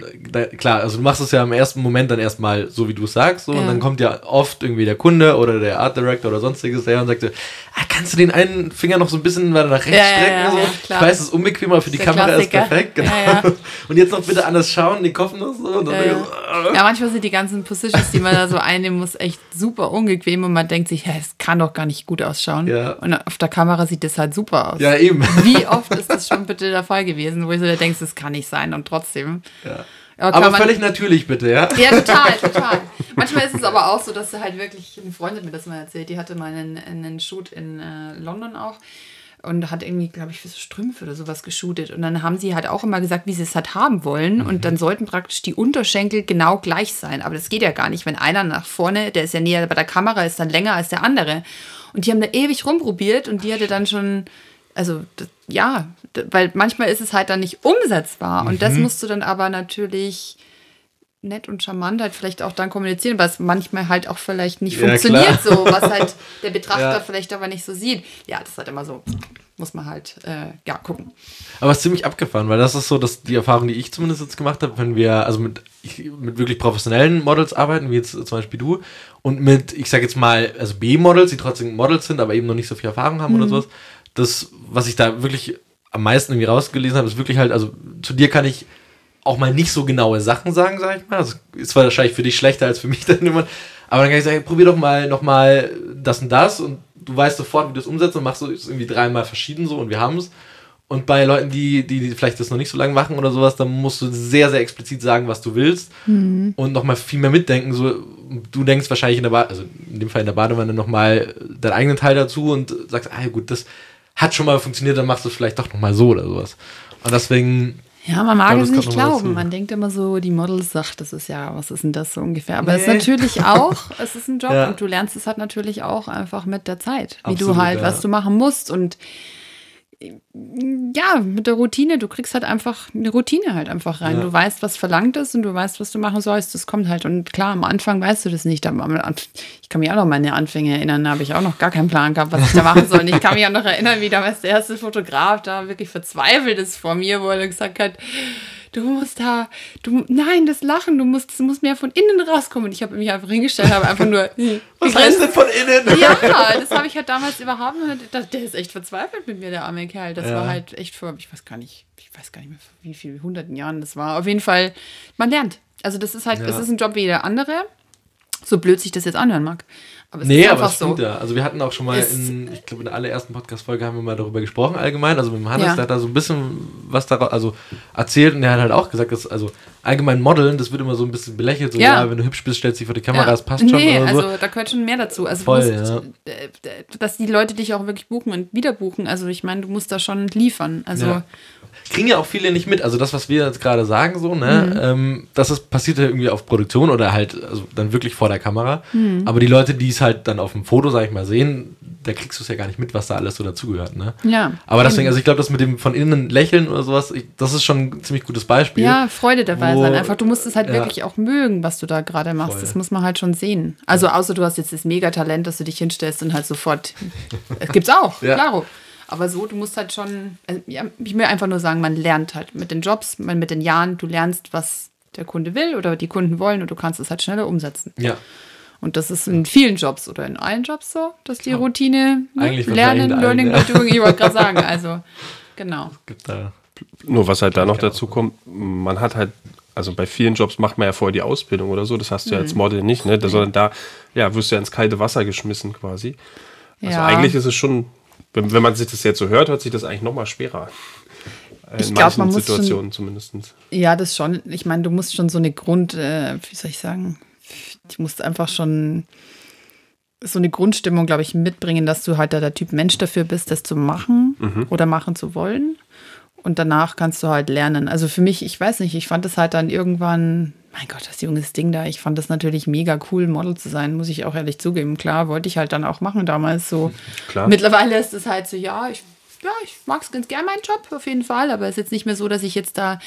Speaker 1: klar, also du machst es ja im ersten Moment dann erstmal so, wie du es sagst, so, und
Speaker 2: Ja.
Speaker 1: dann kommt ja oft irgendwie der Kunde oder der Art Director oder sonstiges her und sagt so, ah, kannst du den einen Finger noch so ein bisschen weiter nach rechts
Speaker 2: Ja,
Speaker 1: strecken?
Speaker 2: ja,
Speaker 1: so? ich weiß, es ist unbequem, aber für die Kamera
Speaker 2: Klassiker.
Speaker 1: ist perfekt, genau. Und jetzt noch bitte anders schauen, die Kopf noch so. Und dann
Speaker 2: Ja,
Speaker 1: denk ich
Speaker 2: ja.
Speaker 1: so,
Speaker 2: ja, manchmal sind die ganzen Positions, die man da so einnehmen muss, echt super unbequem und man denkt sich, ja, es kann doch gar nicht gut ausschauen. Und auf der Kamera sieht das halt super aus.
Speaker 1: ja, eben.
Speaker 2: Wie oft ist das schon bitte der Fall gewesen, wo ich so da denkst, das kann nicht sein und trotzdem.
Speaker 1: Ja.
Speaker 2: kann
Speaker 1: Aber
Speaker 2: man-
Speaker 1: völlig natürlich bitte, ja?
Speaker 2: Ja, total, total. Manchmal ist es aber auch so, dass sie halt wirklich, eine Freundin hat mir das mal erzählt, die hatte mal einen, einen Shoot in äh, London auch und hat irgendwie, glaube ich, für so Strümpfe oder sowas geshootet. Und dann haben sie halt auch immer gesagt, wie sie es halt haben wollen. Und dann sollten praktisch die Unterschenkel genau gleich sein. Aber das geht ja gar nicht, wenn einer nach vorne, der ist ja näher bei der Kamera, ist dann länger als der andere. Und die haben da ewig rumprobiert und die hatte dann schon, also ja, weil manchmal ist es halt dann nicht umsetzbar. Und
Speaker 1: Mhm.
Speaker 2: das musst du dann aber natürlich nett und charmant halt vielleicht auch dann kommunizieren, was manchmal halt auch vielleicht nicht
Speaker 1: Ja,
Speaker 2: funktioniert
Speaker 1: klar.
Speaker 2: so, was halt der Betrachter
Speaker 1: Ja.
Speaker 2: vielleicht aber nicht so sieht. Ja, das ist halt immer so, muss man halt, äh, ja, gucken.
Speaker 1: Aber es ist ziemlich abgefahren, weil das ist so, dass die Erfahrung, die ich zumindest jetzt gemacht habe, wenn wir also mit, mit wirklich professionellen Models arbeiten, wie jetzt zum Beispiel du, und mit, ich sag jetzt mal, also B-Models, die trotzdem Models sind, aber eben noch nicht so viel Erfahrung haben oder sowas, das, was ich da wirklich am meisten irgendwie rausgelesen habe, ist wirklich halt, also zu dir kann ich auch mal nicht so genaue Sachen sagen, sag ich mal. Also ist zwar wahrscheinlich für dich schlechter als für mich dann immer, aber dann kann ich sagen, probier doch mal nochmal das und das und du weißt sofort, wie du es umsetzt und machst es irgendwie dreimal verschieden so und wir haben es. Und bei Leuten, die, die, die vielleicht das noch nicht so lange machen oder sowas, dann musst du sehr, sehr explizit sagen, was du willst und nochmal viel mehr mitdenken. So, du denkst wahrscheinlich in der Badewanne, also in dem Fall in der Badewanne nochmal deinen eigenen Teil dazu und sagst, ah ja gut, das hat schon mal funktioniert, dann machst du es vielleicht doch nochmal so oder sowas. Und deswegen
Speaker 2: Ja, man mag es nicht glauben. Man denkt immer so, die Models sagt, das ist ja, was ist denn das so ungefähr? Aber es ist
Speaker 1: Nee.
Speaker 2: natürlich auch, es ist ein Job
Speaker 1: Ja.
Speaker 2: und du lernst es halt natürlich auch einfach mit der Zeit, wie
Speaker 1: Absolut,
Speaker 2: du halt,
Speaker 1: ja.
Speaker 2: was du machen musst und ja, mit der Routine, du kriegst halt einfach eine Routine halt einfach rein.
Speaker 1: Ja.
Speaker 2: Du weißt, was verlangt ist und du weißt, was du machen sollst. Das kommt halt. Und klar, am Anfang weißt du das nicht. Ich kann mich auch noch an meine Anfänge erinnern, da habe ich auch noch gar keinen Plan gehabt, was ich da machen soll. Und ich kann mich auch noch erinnern, wie damals der erste Fotograf da wirklich verzweifelt ist vor mir, wo er gesagt hat, du musst da, du, nein, das Lachen, du musst, das muss mehr von innen rauskommen. Und ich habe mich einfach hingestellt, habe einfach nur.
Speaker 1: Was heißt denn von innen?
Speaker 2: Ja, das habe ich halt damals überhaupt nicht. Der ist echt verzweifelt mit mir, der arme Kerl. Das
Speaker 1: Ja.
Speaker 2: war halt echt vor, ich weiß gar nicht, ich weiß gar nicht mehr, vor wie vielen hunderten Jahren das war. Auf jeden Fall, man lernt. Also das ist halt,
Speaker 1: Ja.
Speaker 2: es ist ein Job wie jeder andere. So blöd sich das jetzt anhören mag.
Speaker 1: Aber es nee, ist aber es so. ja. Also wir hatten auch schon mal in, ich glaube in der allerersten Podcast-Folge haben wir mal darüber gesprochen allgemein. Also mit dem Hannes, ja. der hat da so ein bisschen was daraus, also erzählt und der hat halt auch gesagt, dass also allgemein Modeln, das wird immer so ein bisschen belächelt. So, ja, ja wenn du hübsch bist, stellst dich vor die Kamera, ja. das passt schon. Nee,
Speaker 2: also so. da gehört schon mehr dazu. Also Voll, musst, ja. Äh, dass die Leute dich auch wirklich buchen und wieder buchen. Also ich meine, du musst da schon liefern. Also ja
Speaker 1: kriegen ja auch viele nicht mit. Also das, was wir jetzt gerade sagen, so, ne, mhm. ähm, das ist, passiert ja irgendwie auf Produktion oder halt also dann wirklich vor der Kamera. Mhm. Aber die Leute, die es halt dann auf dem Foto, sag ich mal, sehen, da kriegst du es ja gar nicht mit, was da alles so dazugehört, ne?
Speaker 2: Ja.
Speaker 1: Aber deswegen, also ich glaube, das mit dem von innen lächeln oder sowas, ich, das ist schon ein ziemlich gutes Beispiel.
Speaker 2: Ja, Freude dabei sein. Einfach, du musst es halt ja. wirklich auch mögen, was du da gerade machst. Voll. Das muss man halt schon sehen. Also außer du hast jetzt das Megatalent, dass du dich hinstellst und halt sofort. Es gibt's auch, ja. klaro. Aber so, du musst halt schon, also, ja, ich will einfach nur sagen, man lernt halt mit den Jobs, man mit den Jahren, du lernst, was der Kunde will oder die Kunden wollen und du kannst es halt schneller umsetzen.
Speaker 1: Ja.
Speaker 2: Und das ist in vielen Jobs oder in allen Jobs so, dass die Routine ne, Lernen, Learning by Doing, ich wollte gerade sagen, also genau. Es gibt
Speaker 3: da nur was halt da noch dazu kommt, man hat halt, also bei vielen Jobs macht man ja vorher die Ausbildung oder so, das hast du ja als mhm. Model nicht, ne? sondern da ja, wirst du ja ins kalte Wasser geschmissen quasi. Also ja. eigentlich ist es schon wenn, wenn man sich das jetzt so hört, hört sich das eigentlich noch mal schwerer.
Speaker 2: In ich glaube, man muss Situationen zumindest. Ja, das schon. Ich meine, du musst schon so eine Grund, äh, wie soll ich sagen, du musst einfach schon so eine Grundstimmung, glaube ich, mitbringen, dass du halt der Typ Mensch dafür bist, das zu machen mhm. oder machen zu wollen. Und danach kannst du halt lernen. Also für mich, ich weiß nicht, ich fand es halt dann irgendwann, mein Gott, das junges Ding da. Ich fand das natürlich mega cool, Model zu sein, muss ich auch ehrlich zugeben. Klar, wollte ich halt dann auch machen damals so. Klar. Mittlerweile ist es halt so, ja, ich, ja, ich mag es ganz gern, meinen Job auf jeden Fall, aber es ist jetzt nicht mehr so, dass ich jetzt da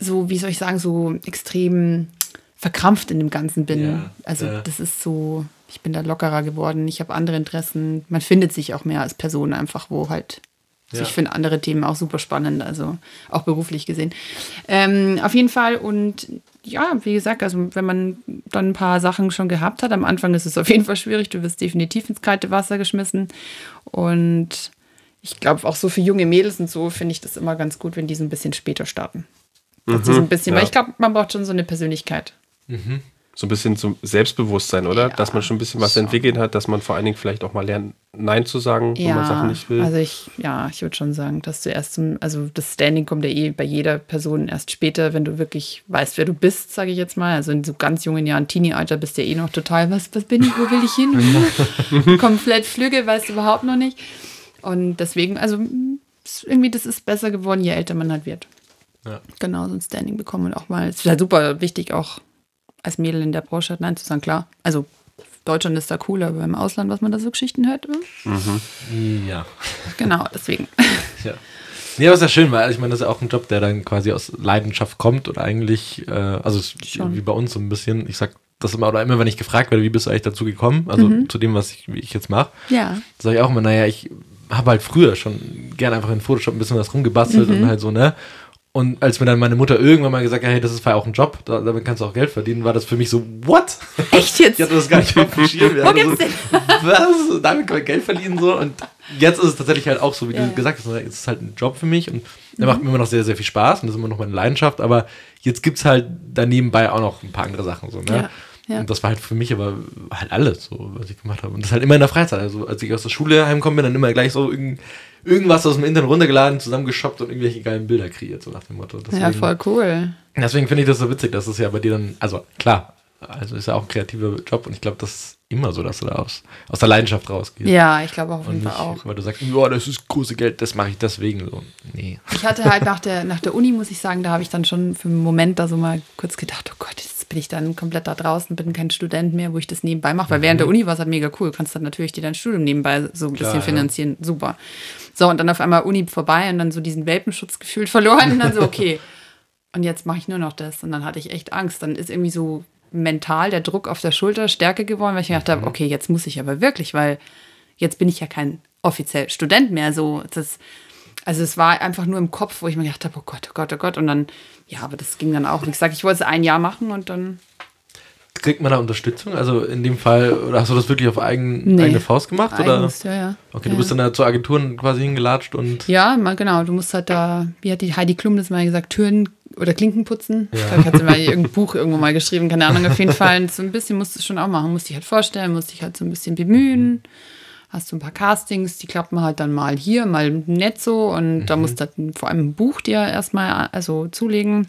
Speaker 2: so, wie soll ich sagen, so extrem verkrampft in dem Ganzen bin. Ja, also ja. das ist so, ich bin da lockerer geworden, ich habe andere Interessen. Man findet sich auch mehr als Person einfach, wo halt also ja. ich finde andere Themen auch super spannend, also auch beruflich gesehen. Ähm, auf jeden Fall und ja, wie gesagt, also wenn man dann ein paar Sachen schon gehabt hat, am Anfang ist es auf jeden Fall schwierig, du wirst definitiv ins kalte Wasser geschmissen und ich glaube auch so für junge Mädels und so finde ich das immer ganz gut, wenn die so ein bisschen später starten. Mhm, so ein bisschen, ja. weil ich glaube, man braucht schon so eine Persönlichkeit.
Speaker 3: Mhm so ein bisschen zum Selbstbewusstsein, oder? Ja, dass man schon ein bisschen was so. entwickelt hat, dass man vor allen Dingen vielleicht auch mal lernt, Nein zu sagen,
Speaker 2: ja, wenn man Sachen nicht will. Also ich, ja, ich würde schon sagen, dass du erst zum, also das Standing kommt ja eh bei jeder Person erst später, wenn du wirklich weißt, wer du bist, sage ich jetzt mal. Also in so ganz jungen Jahren, Teenie-Alter, bist du ja eh noch total, was, was bin ich, wo will ich hin? Komplett flügge, weißt du überhaupt noch nicht. Und deswegen, also irgendwie, das ist besser geworden, je älter man halt wird. Ja. Genau, so ein Standing bekommen und auch mal, es ist halt super wichtig, auch als Mädel in der Branche hat, nein zu sagen, klar. Also Deutschland ist da cooler, aber im Ausland, was man da so Geschichten hört.
Speaker 1: Mhm. Ja.
Speaker 2: Genau, deswegen.
Speaker 1: Ja. Ja, was ja schön, weil ich meine, das ist ja auch ein Job, der dann quasi aus Leidenschaft kommt oder eigentlich, äh, also Schon. wie bei uns so ein bisschen, ich sag das immer, oder immer, wenn ich gefragt werde, wie bist du eigentlich dazu gekommen, also mhm. zu dem, was ich, ich jetzt mache,
Speaker 2: ja.
Speaker 1: sage ich auch immer, naja, ich habe halt früher schon gerne einfach in Photoshop ein bisschen was rumgebastelt mhm. und halt so, ne? Und als mir dann meine Mutter irgendwann mal gesagt hat, hey, das ist auch ein Job, da, damit kannst du auch Geld verdienen, war das für mich so, what?
Speaker 2: Echt jetzt?
Speaker 1: ich hatte das gar nicht auf dem Schirm. Wo gibt's so, denn? was? Damit kann man Geld verdienen so. Und jetzt ist es tatsächlich halt auch so, wie ja, du gesagt hast, es ist halt ein Job für mich und der mhm. macht mir immer noch sehr, sehr viel Spaß und das ist immer noch meine Leidenschaft. Aber jetzt gibt es halt da nebenbei auch noch ein paar andere Sachen so, ne? Ja. Ja. Und das war halt für mich aber halt alles, so, was ich gemacht habe. Und das halt immer in der Freizeit. Also, als ich aus der Schule heimkomme, bin dann immer gleich so irgend, irgendwas aus dem Internet runtergeladen, zusammengeschoppt und irgendwelche geilen Bilder kreiert, so nach dem Motto.
Speaker 2: Deswegen, ja, voll cool.
Speaker 1: Deswegen finde ich das so witzig, dass es ja bei dir dann, also klar, also ist ja auch ein kreativer Job und ich glaube, das ist immer so, dass du da aus, aus der Leidenschaft rausgehst.
Speaker 2: Ja, ich glaube auf jeden Fall auch.
Speaker 1: Weil du sagst, oh, das ist große Geld, das mache ich deswegen so. Nee.
Speaker 2: Ich hatte halt nach der, nach der Uni, muss ich sagen, da habe ich dann schon für einen Moment da so mal kurz gedacht, oh Gott, jetzt bin ich dann komplett da draußen, bin kein Student mehr, wo ich das nebenbei mache. Weil mhm. während der Uni war es halt mega cool. Du kannst dann natürlich dir dein Studium nebenbei so ein Klar, bisschen finanzieren. Ja. Super. So, und dann auf einmal Uni vorbei und dann so diesen Welpenschutz gefühlt verloren und dann so, okay. und jetzt mache ich nur noch das. Und dann hatte ich echt Angst. Dann ist irgendwie so mental der Druck auf der Schulter stärker geworden, weil ich gedacht habe, mhm. okay, jetzt muss ich aber wirklich, weil jetzt bin ich ja kein offiziell Student mehr. So, das, also es war einfach nur im Kopf, wo ich mir gedacht habe, oh Gott, oh Gott, oh Gott. Und dann, ja, aber das ging dann auch. Wie gesagt, ich wollte es ein Jahr machen und dann
Speaker 1: Kriegt man da Unterstützung? Also in dem Fall, oder hast du das wirklich auf eigen, nee. eigene Faust gemacht? Eigens,
Speaker 2: oder? Ja, ja.
Speaker 1: Okay, ja. du bist dann da zur Agentur quasi hingelatscht und.
Speaker 2: Ja, mal genau. Du musst halt da, wie hat die Heidi Klum das mal gesagt, Türen oder Klinken putzen. Ja. Da hat sie mal irgendein Buch irgendwo mal geschrieben, keine Ahnung, auf jeden Fall. So ein bisschen musst du es schon auch machen. Musst dich halt vorstellen, musst dich halt so ein bisschen bemühen. Hast du ein paar Castings, die klappen halt dann mal hier, mal nett so. Und mhm. da musst du vor allem ein Buch dir erstmal also zulegen.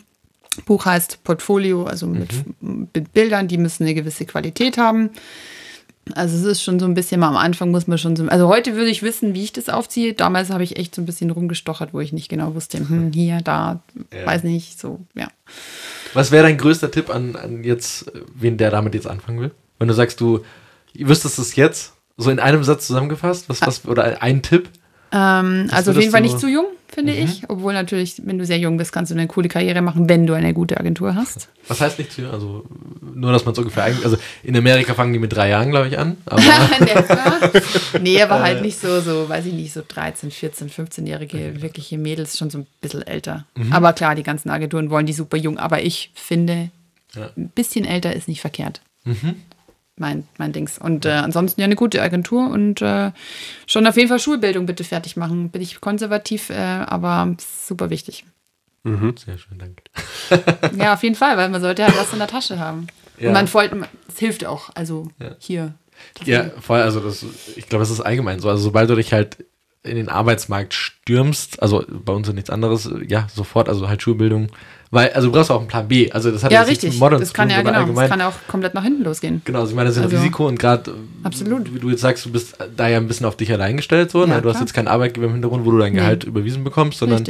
Speaker 2: Buch heißt Portfolio, also mit, mhm. mit Bildern, die müssen eine gewisse Qualität haben. Also es ist schon so ein bisschen mal am Anfang muss man schon so. Also heute würde ich wissen, wie ich das aufziehe. Damals habe ich echt so ein bisschen rumgestochert, wo ich nicht genau wusste, hm, hier, da, ja. weiß nicht, so, ja.
Speaker 1: Was wäre dein größter Tipp an, an jetzt, wen der damit jetzt anfangen will? Wenn du sagst, du wüsstest es jetzt, so in einem Satz zusammengefasst, was, was, oder ein Tipp?
Speaker 2: Ähm, also auf jeden Fall nicht zu jung, finde mhm. ich. Obwohl natürlich, wenn du sehr jung bist, kannst du eine coole Karriere machen, wenn du eine gute Agentur hast.
Speaker 1: Was heißt nicht zu jung? Also nur, dass man es ungefähr eigentlich. Also in Amerika fangen die mit drei Jahren, glaube ich, an. Aber
Speaker 2: nee, aber halt nicht so, so, weiß ich nicht, so 13, 14, 15-jährige wirkliche Mädels, schon so ein bisschen älter. Mhm. Aber klar, die ganzen Agenturen wollen die super jung. Aber ich finde, ja. ein bisschen älter ist nicht verkehrt. Mhm mein, mein Dings. Und äh, ansonsten ja eine gute Agentur und äh, schon auf jeden Fall Schulbildung bitte fertig machen. Bin ich konservativ, äh, aber super wichtig.
Speaker 1: Mhm. Sehr schön, danke.
Speaker 2: ja, auf jeden Fall, weil man sollte halt was in der Tasche haben. Ja. Und man folgt, es hilft auch, also ja. hier.
Speaker 1: Ja, voll, also das, ich glaube, das ist allgemein so. Also sobald du dich halt in den Arbeitsmarkt stürmst, also bei uns ist nichts anderes, ja, sofort, also halt Schulbildung, weil, also du brauchst auch einen Plan B. Also das hat
Speaker 2: ja richtig. Mit Modern das kann ja genau. Das kann ja auch komplett nach hinten losgehen.
Speaker 1: Genau, also ich meine, das ist ein also, Risiko und gerade, wie du jetzt sagst, du bist da ja ein bisschen auf dich allein gestellt so. Ne? Ja, du hast jetzt keinen Arbeitgeber im Hintergrund, wo du dein Gehalt nee. überwiesen bekommst, sondern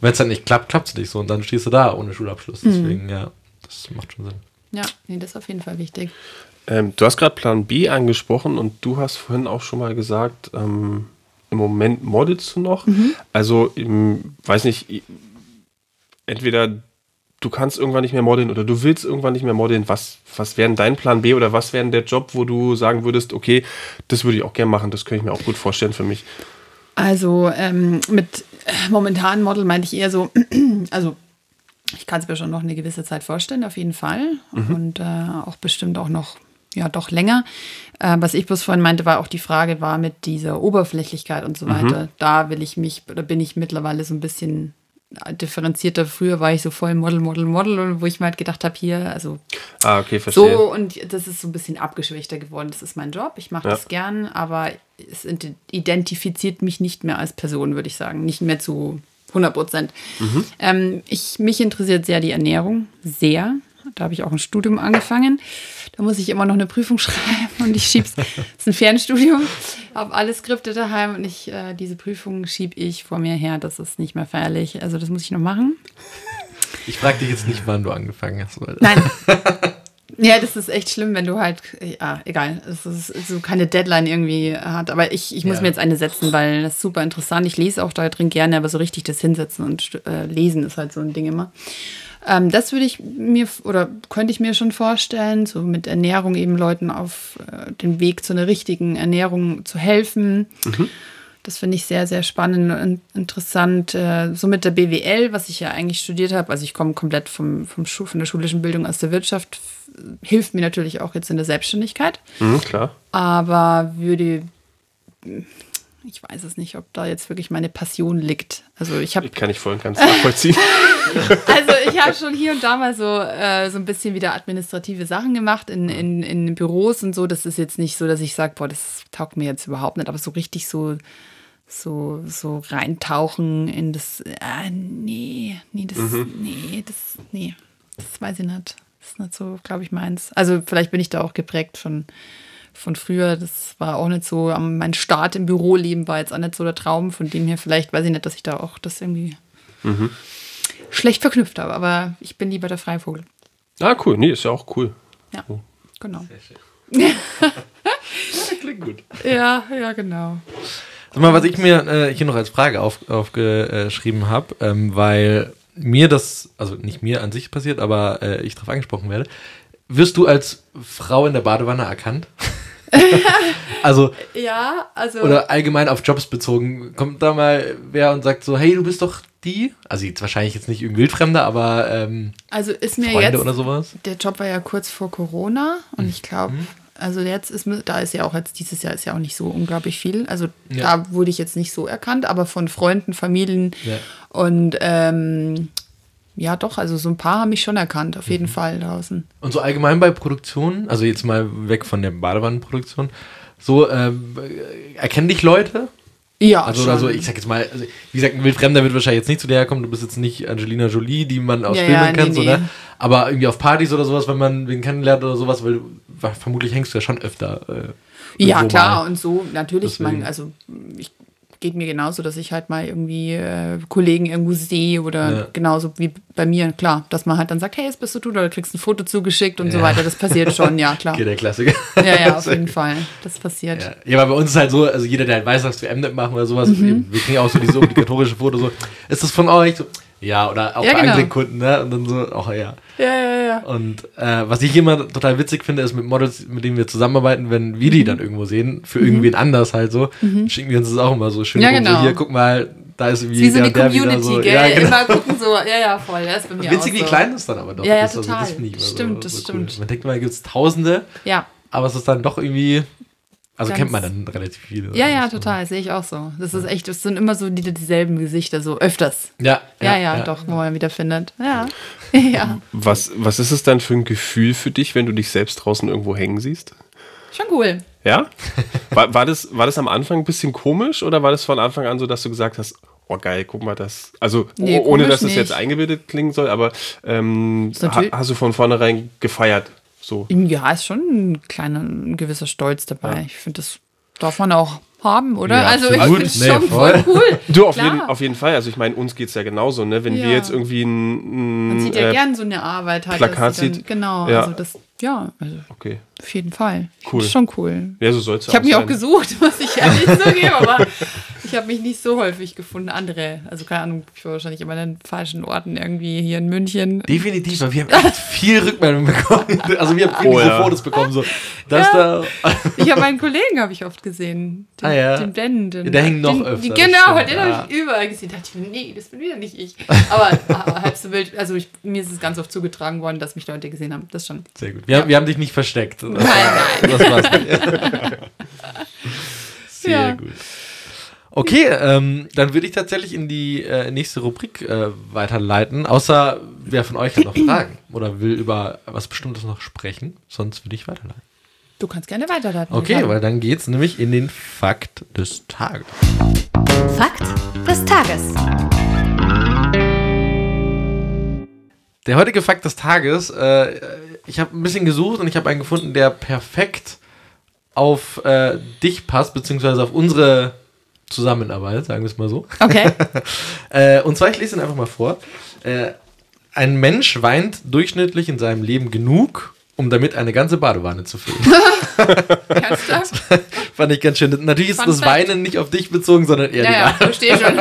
Speaker 1: wenn es dann nicht klappt, klappt es nicht so und dann stehst du da ohne Schulabschluss. Mhm. Deswegen, ja, das macht schon Sinn.
Speaker 2: Ja, nee, das ist auf jeden Fall wichtig.
Speaker 3: Ähm, du hast gerade Plan B angesprochen und du hast vorhin auch schon mal gesagt, ähm, im Moment modelst du noch. Mhm. Also, ich weiß nicht, entweder du kannst irgendwann nicht mehr modeln oder du willst irgendwann nicht mehr modeln, was, was wäre dein Plan B oder was wäre der Job, wo du sagen würdest, okay, das würde ich auch gerne machen, das könnte ich mir auch gut vorstellen für mich.
Speaker 2: Also ähm, mit äh, momentanen Model meinte ich eher so, also ich kann es mir schon noch eine gewisse Zeit vorstellen, auf jeden Fall. Mhm. Und äh, auch bestimmt auch noch, ja, doch länger. Äh, was ich bloß vorhin meinte, war auch die Frage, war mit dieser Oberflächlichkeit und so mhm. weiter. Da will ich mich, oder bin ich mittlerweile so ein bisschen differenzierter. Früher war ich so voll Model, Model, Model wo ich mir halt gedacht habe, hier, also
Speaker 3: ah, okay, verstehe.
Speaker 2: so und das ist so ein bisschen abgeschwächter geworden. Das ist mein Job, ich mache ja. das gern, aber es identifiziert mich nicht mehr als Person, würde ich sagen. Nicht mehr zu 100 Prozent. Mhm. Ähm, ich, mich interessiert sehr die Ernährung, sehr. Da habe ich auch ein Studium angefangen. Da muss ich immer noch eine Prüfung schreiben und ich schiebe es. Das ist ein Fernstudium, habe alle Skripte daheim und ich, äh, diese Prüfung schiebe ich vor mir her. Das ist nicht mehr feierlich. Also, das muss ich noch machen.
Speaker 1: Ich frage dich jetzt nicht, wann du angefangen hast.
Speaker 2: Nein. Ja, das ist echt schlimm, wenn du halt, ja, egal, es ist so keine Deadline irgendwie hat. Aber ich, ich muss ja. mir jetzt eine setzen, weil das ist super interessant. Ich lese auch da drin gerne, aber so richtig das Hinsetzen und äh, Lesen ist halt so ein Ding immer. Ähm, das würde ich mir oder könnte ich mir schon vorstellen, so mit Ernährung eben Leuten auf äh, den Weg zu einer richtigen Ernährung zu helfen. Mhm. Das finde ich sehr, sehr spannend und interessant. Äh, so mit der BWL, was ich ja eigentlich studiert habe, also ich komme komplett vom, vom Schu von der schulischen Bildung aus der Wirtschaft, hilft mir natürlich auch jetzt in der Selbstständigkeit.
Speaker 3: Mhm, klar.
Speaker 2: Aber würde ich weiß es nicht, ob da jetzt wirklich meine Passion liegt. Also ich habe.
Speaker 3: Kann ich voll und ganz nachvollziehen.
Speaker 2: also ich habe schon hier und da mal so, äh, so ein bisschen wieder administrative Sachen gemacht in, in, in Büros und so. Das ist jetzt nicht so, dass ich sage, boah, das taugt mir jetzt überhaupt nicht, aber so richtig so, so, so reintauchen in das. Äh, nee, nee, das, mhm. nee, das, nee, das weiß ich nicht. Das ist nicht so, glaube ich, meins. Also vielleicht bin ich da auch geprägt von von früher, das war auch nicht so, mein Start im Büroleben war jetzt auch nicht so der Traum, von dem her vielleicht, weiß ich nicht, dass ich da auch das irgendwie mhm. schlecht verknüpft habe, aber ich bin lieber der Freivogel.
Speaker 3: Ah, cool, nee, ist ja auch cool.
Speaker 2: Ja, oh. genau. Sehr schön. klingt gut. Ja, ja, genau.
Speaker 1: Sag mal, was ich mir äh, hier noch als Frage auf, aufgeschrieben habe, ähm, weil mir das, also nicht mir an sich passiert, aber äh, ich darauf angesprochen werde. Wirst du als Frau in der Badewanne erkannt? also,
Speaker 2: ja, also.
Speaker 1: Oder allgemein auf Jobs bezogen. Kommt da mal wer und sagt so, hey, du bist doch die? Also jetzt wahrscheinlich jetzt nicht irgendwie Wildfremder, aber ähm,
Speaker 2: also ist mir
Speaker 1: Freunde
Speaker 2: jetzt,
Speaker 1: oder sowas.
Speaker 2: Der Job war ja kurz vor Corona und mhm. ich glaube, also jetzt ist da ist ja auch jetzt dieses Jahr ist ja auch nicht so unglaublich viel. Also ja. da wurde ich jetzt nicht so erkannt, aber von Freunden, Familien ja. und ähm, ja, doch, also so ein paar haben mich schon erkannt, auf jeden Fall draußen.
Speaker 1: Und so allgemein bei Produktionen, also jetzt mal weg von der Badewannenproduktion, so äh, erkennen dich Leute?
Speaker 2: Ja,
Speaker 1: Also,
Speaker 2: schon.
Speaker 1: also ich sag jetzt mal, also, wie gesagt, ein Wildfremder wird wahrscheinlich jetzt nicht zu dir herkommen, du bist jetzt nicht Angelina Jolie, die man aus
Speaker 2: Ja,
Speaker 1: Filmen
Speaker 2: ja, nee,
Speaker 1: kennt, so,
Speaker 2: nee.
Speaker 1: ne? aber irgendwie auf Partys oder sowas, wenn man wen kennenlernt oder sowas, weil vermutlich hängst du ja schon öfter. Äh,
Speaker 2: Ja, klar,
Speaker 1: mal.
Speaker 2: und so, natürlich,
Speaker 1: Deswegen.
Speaker 2: man, also ich geht mir genauso, dass ich halt mal irgendwie äh, Kollegen irgendwo sehe oder
Speaker 1: Ja.
Speaker 2: genauso wie bei mir, klar, dass man halt dann sagt, hey, jetzt bist du du, oder du kriegst ein Foto zugeschickt und so
Speaker 1: Ja.
Speaker 2: weiter. Das passiert schon, ja, klar.
Speaker 1: Okay, der Klassiker.
Speaker 2: Ja, ja, auf jeden Fall. Das passiert.
Speaker 1: Ja. ja, aber bei uns ist halt so, also jeder, der halt weiß, dass wir Mnet machen oder sowas,
Speaker 2: Mhm.
Speaker 1: wir kriegen auch so diese obligatorische Foto, so, ist das von euch? So, ja, oder auch
Speaker 2: Ja,
Speaker 1: bei
Speaker 2: genau.
Speaker 1: anderen Kunden, ne? Und dann so, oh ja.
Speaker 2: Ja, ja, ja.
Speaker 1: Und äh, was ich immer total witzig finde, ist mit Models, mit denen wir zusammenarbeiten, wenn wir die
Speaker 2: Mhm.
Speaker 1: dann irgendwo sehen, für irgendwen anders halt so, schicken wir uns das auch immer so schön
Speaker 2: Ja,
Speaker 1: rum, so
Speaker 2: genau.
Speaker 1: hier, guck mal, da ist irgendwie
Speaker 2: Wie so eine Community,
Speaker 1: so.
Speaker 2: gell?
Speaker 1: Ja, genau.
Speaker 2: Immer gucken so, ja, ja, voll. Das ist bei mir
Speaker 1: Witzig,
Speaker 2: auch
Speaker 1: wie
Speaker 2: so.
Speaker 1: klein das dann aber doch
Speaker 2: Ja, ja,
Speaker 1: ist. Also,
Speaker 2: total.
Speaker 1: das
Speaker 2: Stimmt,
Speaker 1: so,
Speaker 2: das
Speaker 1: so
Speaker 2: stimmt.
Speaker 1: Cool. Man denkt da gibt es Tausende,
Speaker 2: Ja,
Speaker 1: aber es ist dann doch irgendwie, also
Speaker 2: Ganz-
Speaker 1: kennt man dann relativ viele.
Speaker 2: ja, ja,
Speaker 1: Das
Speaker 2: total. Sehe ich auch so. Das ist echt, das sind immer so die, dieselben Gesichter, so öfters.
Speaker 1: Ja,
Speaker 2: Ja, ja, doch, wo man wieder findet. Ja. ja.
Speaker 3: Was, was ist es dann für ein Gefühl für dich, wenn du dich selbst draußen irgendwo hängen siehst?
Speaker 2: Schon cool.
Speaker 3: Ja? War, war, das, war das am Anfang ein bisschen komisch oder war das von Anfang an so, dass du gesagt hast, oh geil, guck mal das. Also
Speaker 2: Nee,
Speaker 3: oh- ohne dass es
Speaker 2: nicht.
Speaker 3: jetzt eingebildet klingen soll, aber ähm, ha, hast du von vornherein gefeiert. So.
Speaker 2: Ja, ist schon ein kleiner, ein gewisser Stolz dabei. Ich finde, das darf man auch haben, oder?
Speaker 1: Ja,
Speaker 2: also ich finde es
Speaker 1: Nee,
Speaker 2: schon
Speaker 1: voll.
Speaker 2: voll cool.
Speaker 3: Du, auf jeden, auf jeden Fall. Also ich meine, uns geht es ja genauso, ne? Wenn wir
Speaker 2: Ja.
Speaker 3: jetzt irgendwie ein,
Speaker 2: Man
Speaker 3: ein
Speaker 2: sieht ja
Speaker 3: äh,
Speaker 2: gern so eine Arbeit halt.
Speaker 3: Plakat
Speaker 2: dass sie dann,
Speaker 3: sieht.
Speaker 2: Genau,
Speaker 3: Ja.
Speaker 2: also das, ja, also
Speaker 3: Okay.
Speaker 2: auf jeden Fall.
Speaker 3: Cool.
Speaker 2: es schon cool.
Speaker 3: Ja, so soll es
Speaker 2: Ich habe mich auch gesucht, muss ich ehrlich zugeben, aber ich habe mich nicht so häufig gefunden. Andere, also keine Ahnung, ich war wahrscheinlich immer an den falschen Orten irgendwie hier in München.
Speaker 1: Definitiv, weil wir haben echt viel Rückmeldung bekommen. Also wir haben viele
Speaker 3: Oh, ja.
Speaker 1: Fotos bekommen, so, dass da,
Speaker 2: Ich habe meinen Kollegen habe ich oft gesehen. Den,
Speaker 1: Ah, ja.
Speaker 2: den Ben. Den,
Speaker 1: Ja, der hängt noch
Speaker 2: den,
Speaker 1: öfter, das
Speaker 2: genau,
Speaker 1: stimmt,
Speaker 2: den
Speaker 1: ja.
Speaker 2: habe ich überall gesehen. Da dachte ich mir, nee, das bin wieder nicht ich. Aber, aber halb so wild, also ich, mir ist es ganz oft zugetragen worden, dass mich Leute gesehen haben. Das schon.
Speaker 1: Sehr gut. Wir, haben, wir haben dich nicht versteckt. Das
Speaker 2: Nein, nein.
Speaker 1: Das war's. Sehr
Speaker 2: Ja.
Speaker 1: gut. Okay, ähm, dann würde ich tatsächlich in die äh, nächste Rubrik äh, weiterleiten. Außer wer von euch hat noch Fragen oder will über was Bestimmtes noch sprechen. Sonst würde ich weiterleiten.
Speaker 2: Du kannst gerne weiterleiten.
Speaker 1: Okay, weil dann geht's nämlich in den Fakt des Tages.
Speaker 4: Fakt des Tages.
Speaker 1: Der heutige Fakt des Tages, äh, ich habe ein bisschen gesucht und ich habe einen gefunden, der perfekt auf äh, dich passt, beziehungsweise auf unsere Zusammenarbeit, sagen wir es mal so.
Speaker 2: Okay.
Speaker 1: Äh, und zwar, ich lese ihn einfach mal vor. Äh, ein Mensch weint durchschnittlich in seinem Leben genug, um damit eine ganze Badewanne zu füllen. Fand ich ganz schön. Natürlich ist
Speaker 2: Fun
Speaker 1: das
Speaker 2: Fact.
Speaker 1: Weinen nicht auf dich bezogen, sondern eher
Speaker 2: Ja, ja,
Speaker 1: die
Speaker 2: verstehe schon.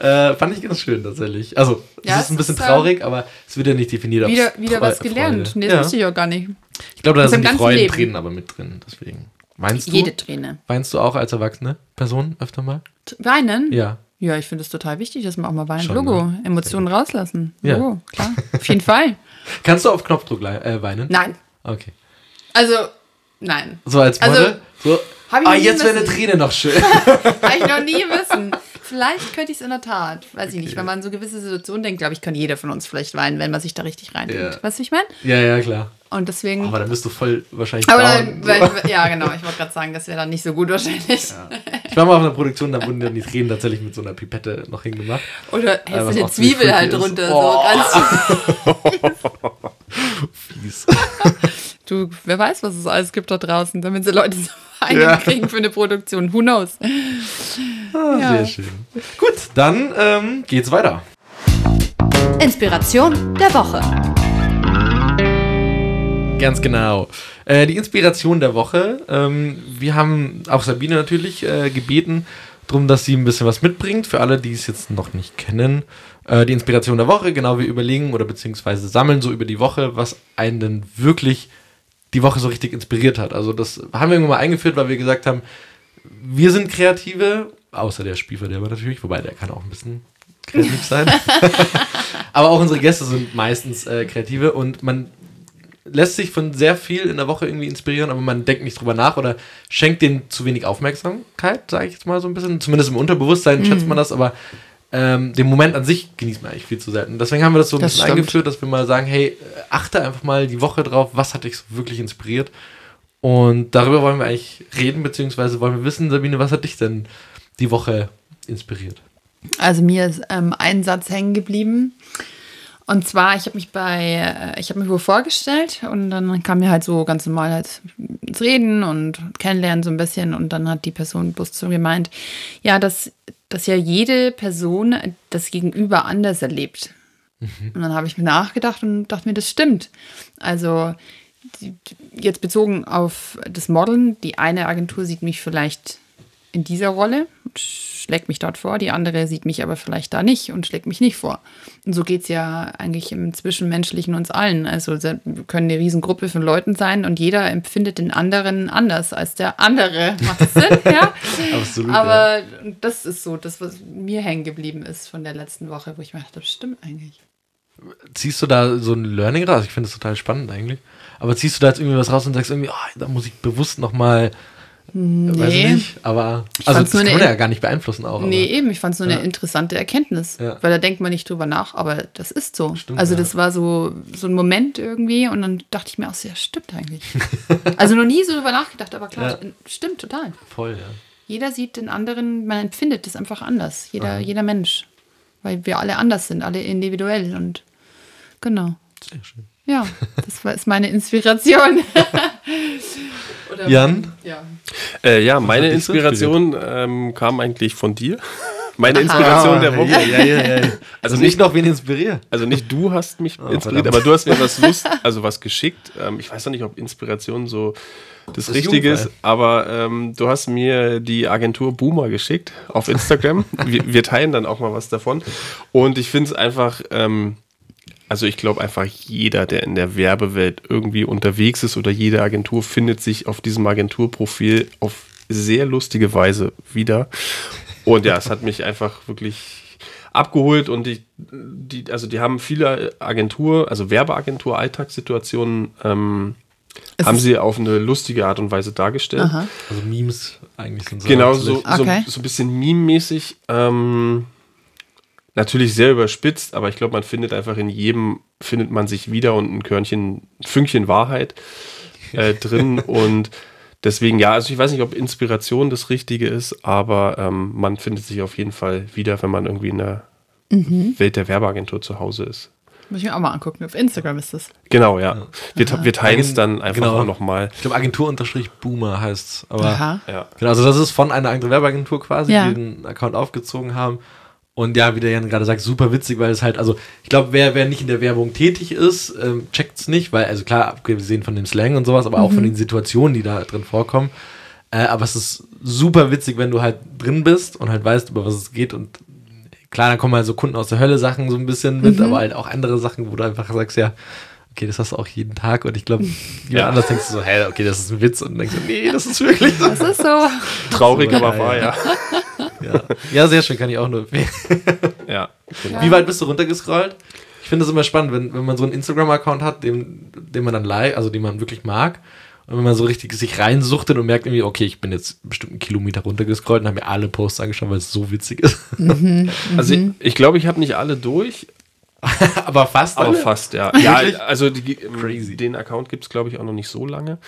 Speaker 1: Äh, fand ich ganz schön tatsächlich. Also, es
Speaker 2: Ja,
Speaker 1: ist ein bisschen
Speaker 2: ist, äh,
Speaker 1: traurig, aber es wird ja nicht definiert.
Speaker 2: Wieder, wieder was gelernt.
Speaker 1: Freude-
Speaker 2: Nee, das
Speaker 1: ja.
Speaker 2: wusste ich auch gar nicht.
Speaker 1: Ich glaube, da sind die Freudentränen
Speaker 2: Leben.
Speaker 1: aber mit drin. Deswegen. Weinst du?
Speaker 2: Jede Träne.
Speaker 1: Weinst du auch als erwachsene Person öfter mal?
Speaker 2: Weinen?
Speaker 1: Ja.
Speaker 2: Ja, ich finde es total wichtig, dass man auch mal weint.
Speaker 1: Schon,
Speaker 2: Logo.
Speaker 1: ne?
Speaker 2: Emotionen rauslassen.
Speaker 1: Ja.
Speaker 2: Logo, klar. Auf jeden Fall.
Speaker 1: Kannst du auf Knopfdruck äh, weinen?
Speaker 2: Nein.
Speaker 1: Okay.
Speaker 2: Also, nein.
Speaker 1: So als
Speaker 2: Also,
Speaker 1: Model? so.
Speaker 2: hab ich
Speaker 1: Ah, jetzt wäre eine. Träne noch schön.
Speaker 2: Habe ich noch nie wissen. Vielleicht könnte ich es in der Tat. Weiß ich nicht. Wenn man an so gewisse Situationen denkt, glaube ich, kann jeder von uns vielleicht weinen, wenn man sich da richtig reindenkt.
Speaker 1: Ja.
Speaker 2: Weißt du, ich meine?
Speaker 1: ja, ja, klar.
Speaker 2: Und deswegen.
Speaker 1: Aber dann bist du voll wahrscheinlich
Speaker 2: Aber
Speaker 1: down.
Speaker 2: dann, weil, ja, genau. Ich wollte gerade sagen, das wäre dann nicht so gut wahrscheinlich.
Speaker 1: Ich war mal auf einer Produktion, da wurden dann die Tränen tatsächlich mit so einer Pipette noch hingemacht.
Speaker 2: Oder
Speaker 1: was
Speaker 2: hältst du
Speaker 1: auch
Speaker 2: eine Zwiebel halt
Speaker 1: ist.
Speaker 2: drunter.
Speaker 1: Oh.
Speaker 2: So ganz,
Speaker 1: Fies.
Speaker 2: du, wer weiß, was es alles gibt da draußen, damit sie Leute so
Speaker 1: Ja.
Speaker 2: kriegen für eine Produktion. Who knows?
Speaker 1: Ah,
Speaker 2: Ja.
Speaker 1: Sehr schön. Gut, dann ähm, geht's weiter.
Speaker 4: Inspiration der Woche.
Speaker 1: Ganz genau. Äh, die Inspiration der Woche. Ähm, wir haben auch Sabine natürlich äh, gebeten, darum, dass sie ein bisschen was mitbringt. Für alle, die es jetzt noch nicht kennen. Äh, die Inspiration der Woche. Genau, wir überlegen oder beziehungsweise sammeln so über die Woche, was einen denn wirklich die Woche so richtig inspiriert hat. Also das haben wir irgendwann mal eingeführt, weil wir gesagt haben, wir sind Kreative, außer der Spielverderber natürlich, wobei der kann auch ein bisschen kreativ sein. Aber auch unsere Gäste sind meistens äh, Kreative und man lässt sich von sehr viel in der Woche irgendwie inspirieren, aber man denkt nicht drüber nach oder schenkt dem zu wenig Aufmerksamkeit, sage ich jetzt mal so ein bisschen. Zumindest im Unterbewusstsein schätzt man das, aber ähm, den Moment an sich genießt man eigentlich viel zu selten. Deswegen haben wir das so ein
Speaker 2: Das
Speaker 1: bisschen
Speaker 2: stimmt.
Speaker 1: eingeführt, dass wir mal sagen, hey, äh, achte einfach mal die Woche drauf, was hat dich so wirklich inspiriert. Und darüber wollen wir eigentlich reden, beziehungsweise wollen wir wissen, Sabine, was hat dich denn die Woche inspiriert?
Speaker 2: Also mir ist ähm, ein Satz hängen geblieben. Und zwar, ich habe mich bei, äh, ich habe mich wohl vorgestellt und dann kam mir halt so ganz normal halt ins Reden und kennenlernen so ein bisschen und dann hat die Person bloß zu mir gemeint, ja, dass, dass ja jede Person das Gegenüber anders erlebt. Und dann habe ich mir nachgedacht und dachte mir, das stimmt. Also jetzt bezogen auf das Modeln, die eine Agentur sieht mich vielleicht in dieser Rolle und schlägt mich dort vor, die andere sieht mich aber vielleicht da nicht und schlägt mich nicht vor. Und so geht es ja eigentlich im Zwischenmenschlichen uns allen. Also wir können eine Riesengruppe von Leuten sein und jeder empfindet den anderen anders als der andere. Macht das Sinn? ja.
Speaker 1: Absolut.
Speaker 2: Aber das ist so, das, was mir hängen geblieben ist von der letzten Woche, wo ich mir dachte, das stimmt eigentlich.
Speaker 1: ziehst du da so ein Learning raus? Ich finde das total spannend eigentlich. Aber ziehst du da jetzt irgendwie was raus und sagst irgendwie, oh, da muss ich bewusst nochmal, weiß ich
Speaker 2: Nee.
Speaker 1: nicht, aber
Speaker 2: Ich
Speaker 1: also das
Speaker 2: nur
Speaker 1: kann man ja gar nicht beeinflussen auch.
Speaker 2: Nee,
Speaker 1: aber,
Speaker 2: eben, ich fand es nur
Speaker 1: Ja.
Speaker 2: eine interessante Erkenntnis,
Speaker 1: Ja.
Speaker 2: weil da denkt man nicht drüber nach, aber das ist so.
Speaker 1: Stimmt,
Speaker 2: also
Speaker 1: ja.
Speaker 2: das war so, so ein Moment irgendwie und dann dachte ich mir auch, ja, stimmt eigentlich. also noch nie so drüber nachgedacht, aber klar, stimmt total.
Speaker 1: voll, ja.
Speaker 2: Jeder sieht den anderen, man empfindet das einfach anders, jeder, jeder Mensch, weil wir alle anders sind, alle individuell und genau.
Speaker 1: Sehr schön.
Speaker 2: Ja, das war, ist meine Inspiration. Oder
Speaker 1: Jan?
Speaker 2: Ja.
Speaker 3: Äh, ja, meine Inspiration ähm, kam eigentlich von dir. Meine Inspiration der Woche.
Speaker 1: Ja, ja, ja, ja. Also nicht noch wen inspirieren.
Speaker 3: Also nicht du hast mich inspiriert,
Speaker 1: verdammt.
Speaker 3: aber du hast mir was Lust, also was geschickt. Ähm, ich weiß noch nicht, ob Inspiration so das,
Speaker 1: ist
Speaker 3: Richtige ist, aber ähm, du hast mir die Agentur Boomer geschickt auf Instagram. wir, wir teilen dann auch mal was davon. Und ich finde es einfach, ähm, also ich glaube einfach jeder, der in der Werbewelt irgendwie unterwegs ist oder jede Agentur findet sich auf diesem Agenturprofil auf sehr lustige Weise wieder. Und ja, es hat mich einfach wirklich abgeholt und die, die, also die haben viele Agentur, also Werbeagentur, Alltagssituationen, ähm, haben sie auf eine lustige Art und Weise dargestellt.
Speaker 2: Aha.
Speaker 1: Also Memes eigentlich sind so.
Speaker 3: Genau, so, so,
Speaker 2: Okay.
Speaker 3: so ein bisschen meme-mäßig. Ähm, natürlich sehr überspitzt, aber ich glaube, man findet einfach in jedem, findet man sich wieder und ein Körnchen, ein Fünkchen Wahrheit äh, drin. und deswegen, ja, also ich weiß nicht, ob Inspiration das Richtige ist, aber ähm, man findet sich auf jeden Fall wieder, wenn man irgendwie in der Welt der Werbeagentur zu Hause ist.
Speaker 2: Muss ich mir auch mal angucken. Auf Instagram ist das.
Speaker 3: Genau, ja. Wir, wir teilen es dann einfach
Speaker 1: Genau.
Speaker 3: auch nochmal.
Speaker 1: Ich glaube, Agentur-Boomer heißt es. Aber
Speaker 2: Aha.
Speaker 3: Ja.
Speaker 1: Genau, also das ist von einer anderen Werbeagentur quasi,
Speaker 2: Ja.
Speaker 1: die den Account aufgezogen haben. Und ja, wie der Jan gerade sagt, super witzig, weil es halt, also ich glaube, wer, wer nicht in der Werbung tätig ist, ähm, checkt es nicht, weil, also klar, abgesehen von dem Slang und sowas, aber auch von den Situationen, die da drin vorkommen. Äh, aber es ist super witzig, wenn du halt drin bist und halt weißt, über was es geht. Und klar, dann kommen halt so Kunden aus der Hölle Sachen so ein bisschen mit, aber halt auch andere Sachen, wo du einfach sagst, ja, okay, das hast du auch jeden Tag. Und ich glaube, jemand
Speaker 3: Ja.
Speaker 1: anders denkst du so, hä, okay, das ist ein Witz. Und dann denkst du, nee, das ist wirklich so.
Speaker 2: Das ist so.
Speaker 3: Traurig, aber wahr, ja.
Speaker 1: Ja. ja, sehr schön, kann ich auch nur empfehlen.
Speaker 3: ja. Genau.
Speaker 1: Wie weit bist du runtergescrollt? Ich finde das immer spannend, wenn, wenn man so einen Instagram-Account hat, den, den man dann like, also den man wirklich mag. Und wenn man so richtig sich reinsuchtet und merkt irgendwie, okay, ich bin jetzt bestimmt einen Kilometer runtergescrollt und habe mir alle Posts angeschaut, weil es so witzig ist.
Speaker 3: Also ich, ich glaube, ich habe nicht alle durch,
Speaker 1: Aber fast
Speaker 3: aber
Speaker 1: alle.
Speaker 3: fast, ja. Ja, also die,
Speaker 1: Crazy.
Speaker 3: den Account gibt es, glaube ich, auch noch nicht so lange.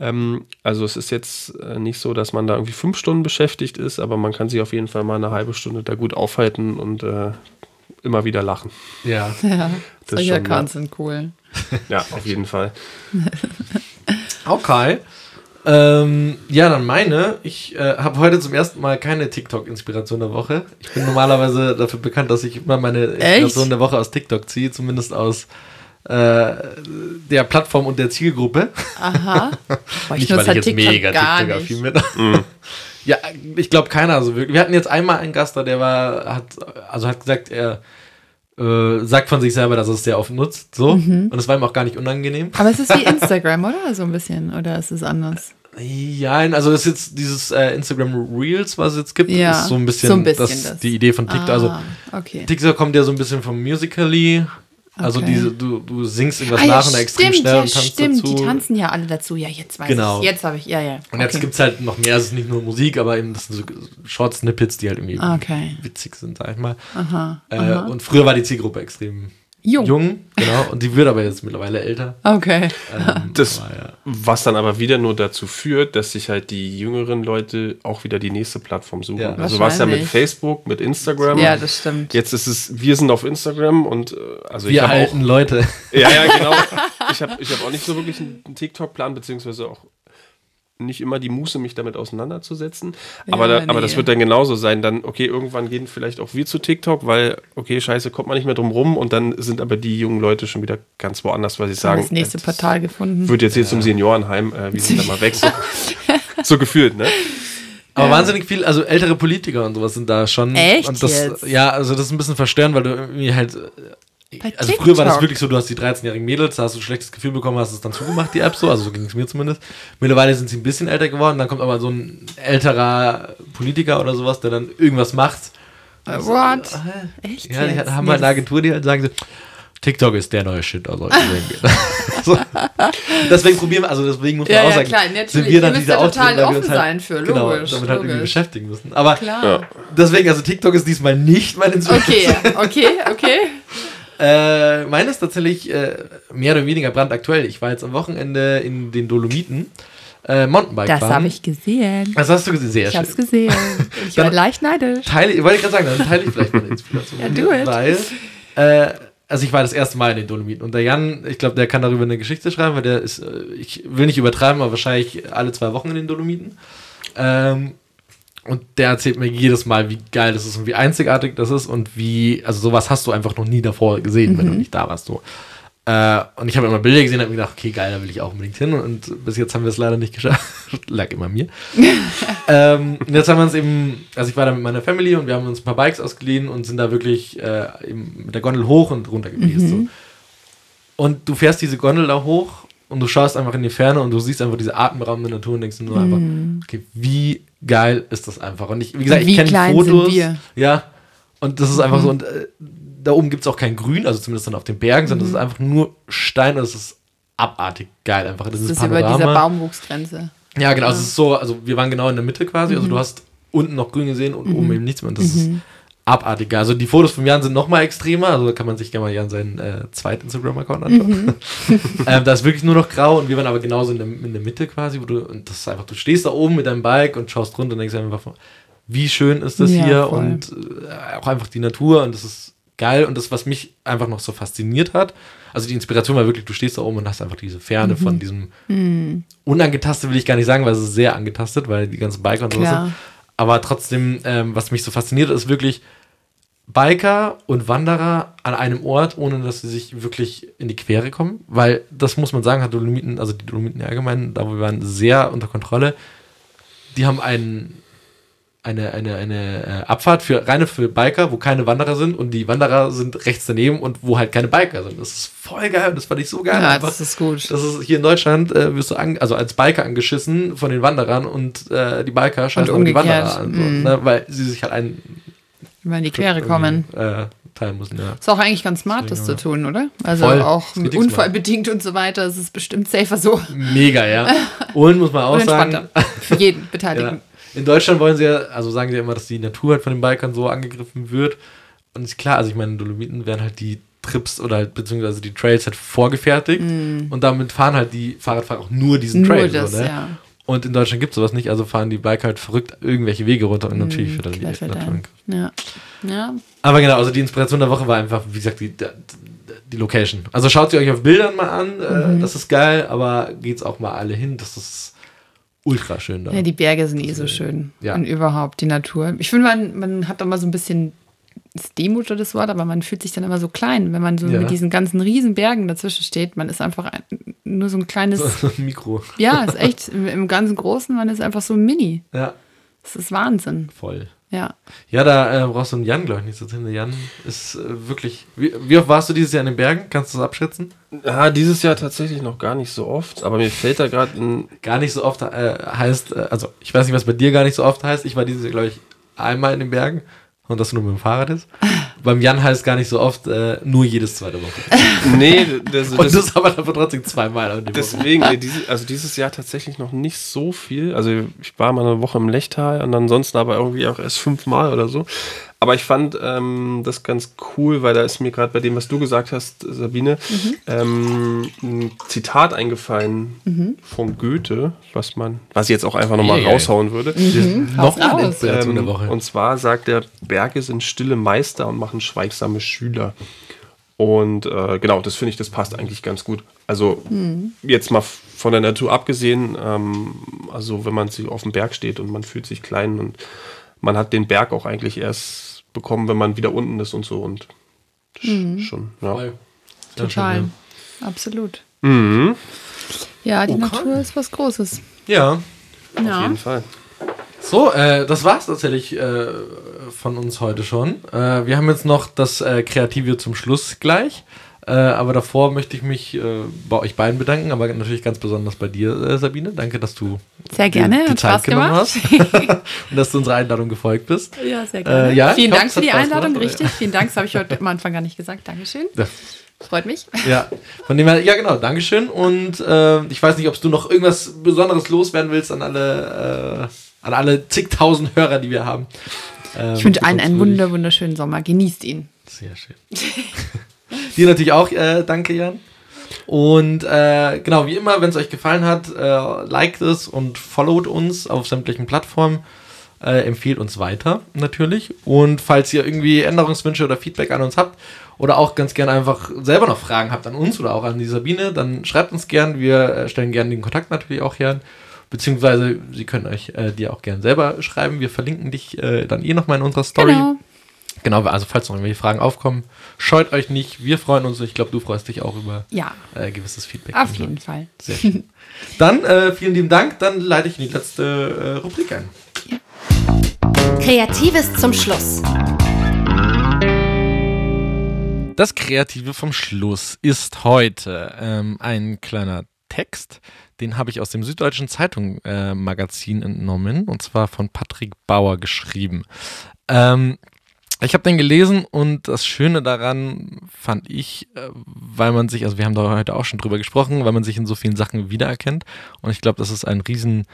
Speaker 3: Ähm, also es ist jetzt äh, nicht so, dass man da irgendwie fünf Stunden beschäftigt ist, aber man kann sich auf jeden Fall mal eine halbe Stunde da gut aufhalten und äh, immer wieder lachen.
Speaker 1: Ja.
Speaker 2: Ja, solche Accounts sind cool.
Speaker 3: Ja, auf jeden Fall.
Speaker 1: Okay. Ähm, ja, dann meine. Ich äh, habe heute zum ersten Mal keine TikTok-Inspiration der Woche. Ich bin normalerweise dafür bekannt, dass ich immer meine Inspiration
Speaker 2: Echt?
Speaker 1: der Woche aus TikTok ziehe, zumindest aus äh, der Plattform und der Zielgruppe.
Speaker 2: Aha. Boah,
Speaker 1: Nicht, weil ich
Speaker 2: halt
Speaker 1: jetzt
Speaker 2: TikTok
Speaker 1: mega TikTok-affin bin. ja, ich glaube keiner so wirklich. Wir hatten jetzt einmal einen Gast da, der war, hat, also hat gesagt, er äh, sagt von sich selber, dass er es sehr oft nutzt. So.
Speaker 2: Mhm.
Speaker 1: Und es war ihm auch gar nicht unangenehm.
Speaker 2: Aber es ist wie Instagram, oder? So ein bisschen. Oder ist es anders?
Speaker 1: Ja, also das ist jetzt dieses äh, Instagram Reels, was es jetzt gibt,
Speaker 2: Ja,
Speaker 1: ist so ein bisschen,
Speaker 2: so ein bisschen
Speaker 1: das,
Speaker 2: das.
Speaker 1: die Idee von TikTok. Also
Speaker 2: Ah, okay.
Speaker 1: TikTok kommt ja so ein bisschen vom Musically Also
Speaker 2: Okay.
Speaker 1: diese, du, du singst irgendwas
Speaker 2: Ah, ja,
Speaker 1: nach und extrem schnell
Speaker 2: ja,
Speaker 1: und tanzt
Speaker 2: stimmt.
Speaker 1: dazu.
Speaker 2: Die tanzen ja alle dazu. Ja, jetzt weiß
Speaker 1: Genau.
Speaker 2: ich. Jetzt habe ich, ja, ja.
Speaker 1: Und jetzt
Speaker 2: okay.
Speaker 1: gibt es halt noch mehr, es ist nicht nur Musik, aber eben das sind so Short-Snippets, die halt irgendwie
Speaker 2: Okay.
Speaker 1: witzig sind, sag ich mal.
Speaker 2: Aha,
Speaker 1: Äh,
Speaker 2: aha.
Speaker 1: Und früher war die Zielgruppe extrem
Speaker 2: Jung.
Speaker 1: jung, genau. Und die wird aber jetzt mittlerweile älter.
Speaker 2: Okay.
Speaker 1: Ähm,
Speaker 3: Das,
Speaker 1: aber ja.
Speaker 3: was dann aber wieder nur dazu führt, dass sich halt die jüngeren Leute auch wieder die nächste Plattform suchen.
Speaker 1: Ja.
Speaker 3: also was ja mit. Facebook, mit Instagram.
Speaker 2: Ja, das stimmt.
Speaker 3: Jetzt ist es, wir sind auf Instagram und äh, also ich
Speaker 1: Wir
Speaker 3: habe
Speaker 1: alten
Speaker 3: auch,
Speaker 1: Leute.
Speaker 3: ja, ja, genau. Ich habe ich hab auch nicht so wirklich einen TikTok-Plan, beziehungsweise auch nicht immer die Muße, mich damit auseinanderzusetzen. aber,
Speaker 2: Ja,
Speaker 3: da, aber
Speaker 2: nee.
Speaker 3: das wird dann genauso sein. Dann, okay, irgendwann gehen vielleicht auch wir zu TikTok, weil, okay, scheiße, kommt man nicht mehr drum rum und dann sind aber die jungen Leute schon wieder ganz woanders, weil sie sagen,
Speaker 2: das nächste
Speaker 3: äh,
Speaker 2: Portal gefunden.
Speaker 3: wird jetzt hier zum Seniorenheim, äh, wir sind da mal weg. So, so gefühlt, ne?
Speaker 1: Aber wahnsinnig viel, also ältere Politiker und sowas sind da schon.
Speaker 2: Echt
Speaker 1: Und das,
Speaker 2: jetzt?
Speaker 1: Ja, also das ist ein bisschen verstörend, weil du irgendwie halt. Äh, Also früher war das wirklich so, du hast die 13-jährigen Mädels, da hast du ein schlechtes Gefühl bekommen, hast es dann zugemacht, die App so, also so ging es mir zumindest. Mittlerweile sind sie ein bisschen älter geworden, dann kommt aber so ein älterer Politiker oder sowas, der dann irgendwas macht.
Speaker 2: Äh, What? Echt?
Speaker 1: Ja, die
Speaker 2: jetzt?
Speaker 1: haben
Speaker 2: Nee,
Speaker 1: halt eine Agentur, die halt sagen so, TikTok ist der neue Shit, also so. Deswegen probieren wir, also deswegen muss man
Speaker 2: Ja,
Speaker 1: auch
Speaker 2: ja,
Speaker 1: sagen,
Speaker 2: klar, natürlich.
Speaker 1: sind wir dann diese
Speaker 2: da total offen
Speaker 1: halt,
Speaker 2: sein für,
Speaker 1: genau,
Speaker 2: logisch,
Speaker 1: damit halt irgendwie
Speaker 2: logisch.
Speaker 1: beschäftigen müssen. Aber
Speaker 2: Klar.
Speaker 3: Ja.
Speaker 1: deswegen, also TikTok ist diesmal nicht mein Instrument.
Speaker 2: Okay, okay, okay.
Speaker 1: Äh, meine ist tatsächlich äh, mehr oder weniger brandaktuell. Ich war jetzt am Wochenende in den Dolomiten äh, Mountainbike
Speaker 2: Das
Speaker 1: fahren.
Speaker 2: habe ich gesehen.
Speaker 1: Das hast du gesehen, sehr
Speaker 2: Ich
Speaker 1: schön.
Speaker 2: habe es gesehen. Ich war leicht neidisch.
Speaker 1: Teile, wollte ich gerade sagen, dann teile ich vielleicht meine Inspiration.
Speaker 2: Ja, do it.
Speaker 1: Weil, äh, also ich war das erste Mal in den Dolomiten und der Jan, ich glaube, der kann darüber eine Geschichte schreiben, weil der ist, äh, ich will nicht übertreiben, aber wahrscheinlich alle zwei Wochen in den Dolomiten. Ähm, und der erzählt mir jedes Mal, wie geil das ist und wie einzigartig das ist und wie, also sowas hast du einfach noch nie davor gesehen, wenn du nicht da warst. So. Äh, und ich habe immer Bilder gesehen und habe mir gedacht, okay, geil, da will ich auch unbedingt hin. Und bis jetzt haben wir es leider nicht geschafft. Lag immer mir. ähm, und jetzt haben wir uns eben, also ich war da mit meiner Family und wir haben uns ein paar Bikes ausgeliehen und sind da wirklich äh, eben mit der Gondel hoch und runter gewesen. So. Und du fährst diese Gondel da hoch und du schaust einfach in die Ferne und du siehst einfach diese atemberaubende Natur und denkst nur einfach, okay, wie geil ist das einfach. Und ich, wie gesagt,
Speaker 2: Und wie
Speaker 1: ich kenne Fotos. Ja. Und das ist einfach so, und äh, da oben gibt es auch kein Grün, also zumindest dann auf den Bergen, sondern das ist einfach nur Stein und es ist abartig geil einfach.
Speaker 2: Das
Speaker 1: Dieses
Speaker 2: ist über dieser
Speaker 1: Panorama.
Speaker 2: Baumwuchsgrenze.
Speaker 1: Ja, genau. Es ist so, also wir waren genau in der Mitte quasi. Also du hast unten noch grün gesehen und oben eben nichts mehr. Und das ist abartig. geil. Also die Fotos von Jan sind noch mal extremer. Also da kann man sich gerne mal Jan seinen äh, zweiten Instagram-Account anschauen. ähm, da ist wirklich nur noch grau und wir waren aber genauso in der, in der Mitte quasi, wo du, und das ist einfach, du stehst da oben mit deinem Bike und schaust runter und denkst einfach, wie schön ist das
Speaker 2: Ja,
Speaker 1: hier
Speaker 2: voll.
Speaker 1: und äh, auch einfach die Natur und das ist geil und das, was mich einfach noch so fasziniert hat, also die Inspiration war wirklich, du stehst da oben und hast einfach diese Ferne
Speaker 2: Mhm.
Speaker 1: von diesem unangetastet will ich gar nicht sagen, weil es ist sehr angetastet, weil die ganzen Biker und
Speaker 2: Klar.
Speaker 1: sind. Aber trotzdem, ähm, was mich so fasziniert, ist wirklich Biker und Wanderer an einem Ort, ohne dass sie sich wirklich in die Quere kommen. Weil das muss man sagen, hat Dolomiten, also die Dolomiten allgemein, da wir waren, sehr unter Kontrolle. Die haben einen, eine, eine, eine äh, Abfahrt für reine für Biker, wo keine Wanderer sind und die Wanderer sind rechts daneben und wo halt keine Biker sind. Das ist voll geil und das fand ich so geil.
Speaker 2: Ja,
Speaker 1: einfach.
Speaker 2: das ist gut.
Speaker 1: Das ist hier in Deutschland, äh, wirst du an, also als Biker angeschissen von den Wanderern und äh, die Biker scheißen aber die. Wanderer an, so,
Speaker 2: Mhm.
Speaker 1: ne, weil sie sich halt ein
Speaker 2: in die Quere kommen.
Speaker 1: äh, teilen müssen. Ja.
Speaker 2: Ist auch eigentlich ganz smart, das zu tun, oder? Also
Speaker 1: Voll.
Speaker 2: auch unfallbedingt und so weiter. Es ist bestimmt safer so.
Speaker 1: Mega, ja. Und muss man auch sagen.
Speaker 2: Für jeden
Speaker 1: ja,
Speaker 2: Beteiligten.
Speaker 1: In Deutschland wollen sie ja, also sagen sie ja immer, dass die Natur halt von den Bikern so angegriffen wird. Und ist klar, also ich meine, in Dolomiten werden halt die Trips oder halt, beziehungsweise die Trails halt vorgefertigt und damit fahren halt die Fahrradfahrer auch nur diesen
Speaker 2: Mm. Nur
Speaker 1: Trail.
Speaker 2: das,
Speaker 1: so, ne?
Speaker 2: ja.
Speaker 1: Und in Deutschland gibt es sowas nicht, also fahren die Biker halt verrückt irgendwelche Wege runter und natürlich
Speaker 2: Mm,
Speaker 1: wird dann die Natur.
Speaker 2: Ja. Ja.
Speaker 1: Aber genau, also die Inspiration der Woche war einfach, wie gesagt, die, die, Location. Also schaut sie euch auf Bildern mal an,
Speaker 2: Mhm.
Speaker 1: äh, das ist geil, aber geht's auch mal alle hin, das ist ultra schön da.
Speaker 2: Ja, die Berge sind eh so schön.
Speaker 1: Ja.
Speaker 2: Und überhaupt die Natur. Ich finde, man, man hat doch mal so ein bisschen ist Demut oder das Wort, aber man fühlt sich dann immer so klein, wenn man so
Speaker 1: Ja.
Speaker 2: mit diesen ganzen riesen Bergen dazwischen steht. Man ist einfach ein, nur so ein kleines,
Speaker 1: so ein Mikro.
Speaker 2: ja, ist echt im, im ganzen Großen, man ist einfach so mini.
Speaker 1: Ja,
Speaker 2: Das ist Wahnsinn.
Speaker 1: voll.
Speaker 2: Ja.
Speaker 1: Ja, da äh, brauchst du einen Jan, glaube ich, nicht so drin. Der Jan ist äh, wirklich. Wie, wie oft warst du dieses Jahr in den Bergen? Kannst du das abschätzen?
Speaker 3: Ja, dieses Jahr tatsächlich noch gar nicht so oft, aber mir fällt da gerade ein.
Speaker 1: Gar nicht so oft äh, heißt, äh, also ich weiß nicht, was bei dir gar nicht so oft heißt. Ich war dieses Jahr, glaube ich, einmal in den Bergen und das nur mit dem Fahrrad ist. Beim Jan heißt es gar nicht so oft, äh, nur jedes zweite Woche.
Speaker 3: Nee, das,
Speaker 1: Und
Speaker 3: das,
Speaker 1: das aber dafür trotzdem zweimal.
Speaker 3: deswegen, nee, diese, also dieses Jahr tatsächlich noch nicht so viel. Also ich war mal eine Woche im Lechtal und ansonsten aber irgendwie auch erst fünfmal oder so. Aber ich fand ähm, das ganz cool, weil da ist mir gerade bei dem, was du gesagt hast, Sabine, ähm, ein Zitat eingefallen von Goethe, was man, was ich jetzt auch einfach nochmal
Speaker 1: Eieiei.
Speaker 3: raushauen würde.
Speaker 1: Noch
Speaker 2: raus.
Speaker 1: eine Inspiration der
Speaker 3: Ähm,
Speaker 1: Woche.
Speaker 3: Und zwar sagt er, Berge sind stille Meister und machen schweigsame Schüler. Und äh, genau, das finde ich, das passt eigentlich ganz gut. Also jetzt mal von der Natur abgesehen, ähm, also wenn man sich auf dem Berg steht und man fühlt sich klein und man hat den Berg auch eigentlich erst bekommen, wenn man wieder unten ist und so und sch- schon, ja.
Speaker 2: Total. Absolut.
Speaker 3: Mhm,
Speaker 2: Ja, die
Speaker 1: Okay.
Speaker 2: Natur ist was Großes.
Speaker 1: Ja.
Speaker 3: auf
Speaker 2: Ja.
Speaker 3: jeden Fall.
Speaker 1: So, äh, das war's tatsächlich äh, von uns heute schon. Äh, wir haben jetzt noch das äh, Kreative zum Schluss gleich. Äh, aber davor möchte ich mich äh, bei euch beiden bedanken, aber natürlich ganz besonders bei dir, äh, Sabine. Danke, dass du
Speaker 2: Sehr gerne.
Speaker 1: die, die Zeit
Speaker 2: Spaß
Speaker 1: genommen
Speaker 2: gemacht.
Speaker 1: hast und dass du unserer Einladung gefolgt bist.
Speaker 2: Ja, sehr
Speaker 1: Äh, ja,
Speaker 2: Vielen
Speaker 1: glaub,
Speaker 2: Dank für die
Speaker 1: Spaß
Speaker 2: Einladung,
Speaker 1: gemacht,
Speaker 2: richtig. Vielen Dank, das habe ich heute am Anfang gar nicht gesagt. Dankeschön.
Speaker 1: Ja.
Speaker 2: Freut mich.
Speaker 1: Ja, von dem her, ja genau, Dankeschön. Und ich weiß nicht, ob du noch irgendwas Besonderes loswerden willst an alle, an alle zigtausend Hörer, die wir haben. Ähm,
Speaker 2: Ich wünsche allen einen wunder, wunderschönen Sommer. Genießt ihn.
Speaker 1: Sehr schön. Dir natürlich auch, äh, danke Jan. Und äh, genau, wie immer, wenn es euch gefallen hat, äh, liked es und followt uns auf sämtlichen Plattformen. Äh, empfehlt uns weiter, natürlich. Und falls ihr irgendwie Änderungswünsche oder Feedback an uns habt oder auch ganz gerne einfach selber noch Fragen habt an uns oder auch an die Sabine, dann schreibt uns gern. Wir äh, stellen gerne den Kontakt natürlich auch her. Beziehungsweise, sie können euch äh, dir auch gern selber schreiben. Wir verlinken dich äh, dann eh nochmal in unserer Story.
Speaker 2: Genau.
Speaker 1: Genau, also falls noch irgendwelche Fragen aufkommen, scheut euch nicht. Wir freuen uns. Ich glaube, du freust dich auch über
Speaker 2: Ja,
Speaker 1: äh, gewisses Feedback.
Speaker 2: auf
Speaker 1: von
Speaker 2: jeden. Fall.
Speaker 1: Sehr schön. Dann äh, vielen lieben Dank. Dann leite ich in die letzte äh, Rubrik ein.
Speaker 4: Kreatives zum Schluss.
Speaker 1: Das Kreative vom Schluss ist heute ähm, ein kleiner Text. Den habe ich aus dem Süddeutschen Zeitung äh, Magazin entnommen und zwar von Patrick Bauer geschrieben. Ähm, ich habe den gelesen und das Schöne daran fand ich, äh, weil man sich, also wir haben da heute auch schon drüber gesprochen, weil man sich in so vielen Sachen wiedererkennt und ich glaube, das ist ein riesen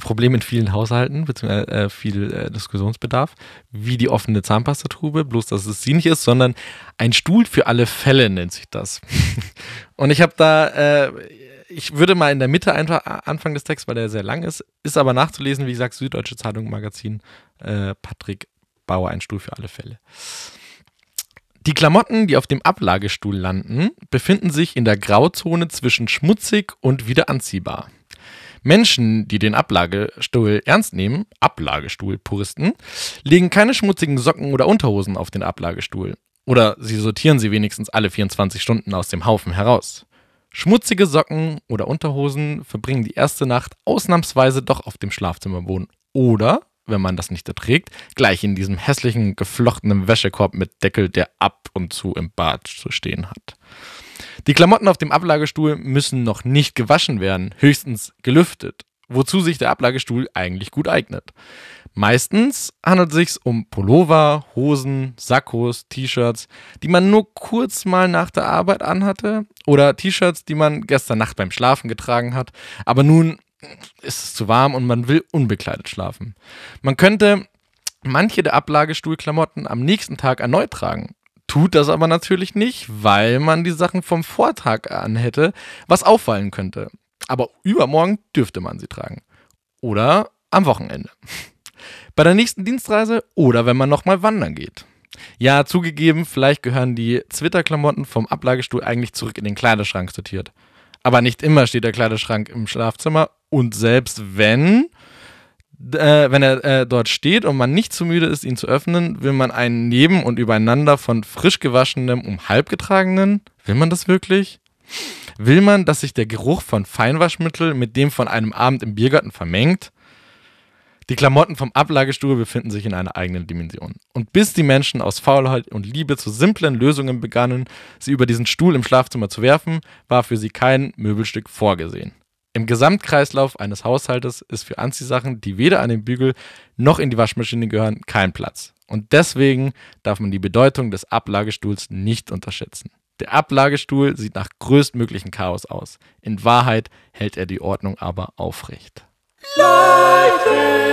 Speaker 1: Problem in vielen Haushalten, beziehungsweise äh, viel äh, Diskussionsbedarf, wie die offene Zahnpastatube, bloß dass es sie nicht ist, sondern ein Stuhl für alle Fälle nennt sich das. Und ich habe da, äh, ich würde mal in der Mitte einfach anfangen des Texts, weil der sehr lang ist, ist aber nachzulesen, wie gesagt, Süddeutsche Zeitung Magazin, äh, Patrick Bauer, ein Stuhl für alle Fälle. Die Klamotten, die auf dem Ablagestuhl landen, befinden sich in der Grauzone zwischen schmutzig und wieder anziehbar. Menschen, die den Ablagestuhl ernst nehmen, Ablagestuhl-Puristen, legen keine schmutzigen Socken oder Unterhosen auf den Ablagestuhl. Oder sie sortieren sie wenigstens alle 24 Stunden aus dem Haufen heraus. Schmutzige Socken oder Unterhosen verbringen die erste Nacht ausnahmsweise doch auf dem Schlafzimmerboden. Oder, wenn man das nicht erträgt, gleich in diesem hässlichen, geflochtenen Wäschekorb mit Deckel, der ab und zu im Bad zu stehen hat. Die Klamotten auf dem Ablagestuhl müssen noch nicht gewaschen werden, höchstens gelüftet, wozu sich der Ablagestuhl eigentlich gut eignet. Meistens handelt es sich um Pullover, Hosen, Sakkos, T-Shirts, die man nur kurz mal nach der Arbeit anhatte oder T-Shirts, die man gestern Nacht beim Schlafen getragen hat, aber nun ist es zu warm und man will unbekleidet schlafen. Man könnte manche der Ablagestuhlklamotten am nächsten Tag erneut tragen. Tut das aber natürlich nicht, weil man die Sachen vom Vortag an hätte, was auffallen könnte. Aber übermorgen dürfte man sie tragen. Oder am Wochenende. Bei der nächsten Dienstreise oder wenn man nochmal wandern geht. Ja, zugegeben, vielleicht gehören die Zwitterklamotten vom Ablagestuhl eigentlich zurück in den Kleiderschrank sortiert. Aber nicht immer steht der Kleiderschrank im Schlafzimmer und selbst wenn, äh, wenn er äh, dort steht und man nicht zu müde ist, ihn zu öffnen, will man einen neben und übereinander von frisch gewaschenem um halb getragenen? Will man das wirklich? Will man, dass sich der Geruch von Feinwaschmittel mit dem von einem Abend im Biergarten vermengt? Die Klamotten vom Ablagestuhl befinden sich in einer eigenen Dimension. Und bis die Menschen aus Faulheit und Liebe zu simplen Lösungen begannen, sie über diesen Stuhl im Schlafzimmer zu werfen, war für sie kein Möbelstück vorgesehen. Im Gesamtkreislauf eines Haushaltes ist für Anziehsachen, die weder an den Bügel noch in die Waschmaschine gehören, kein Platz. Und deswegen darf man die Bedeutung des Ablagestuhls nicht unterschätzen. Der Ablagestuhl sieht nach größtmöglichem Chaos aus. In Wahrheit hält er die Ordnung aber aufrecht.
Speaker 5: Life in.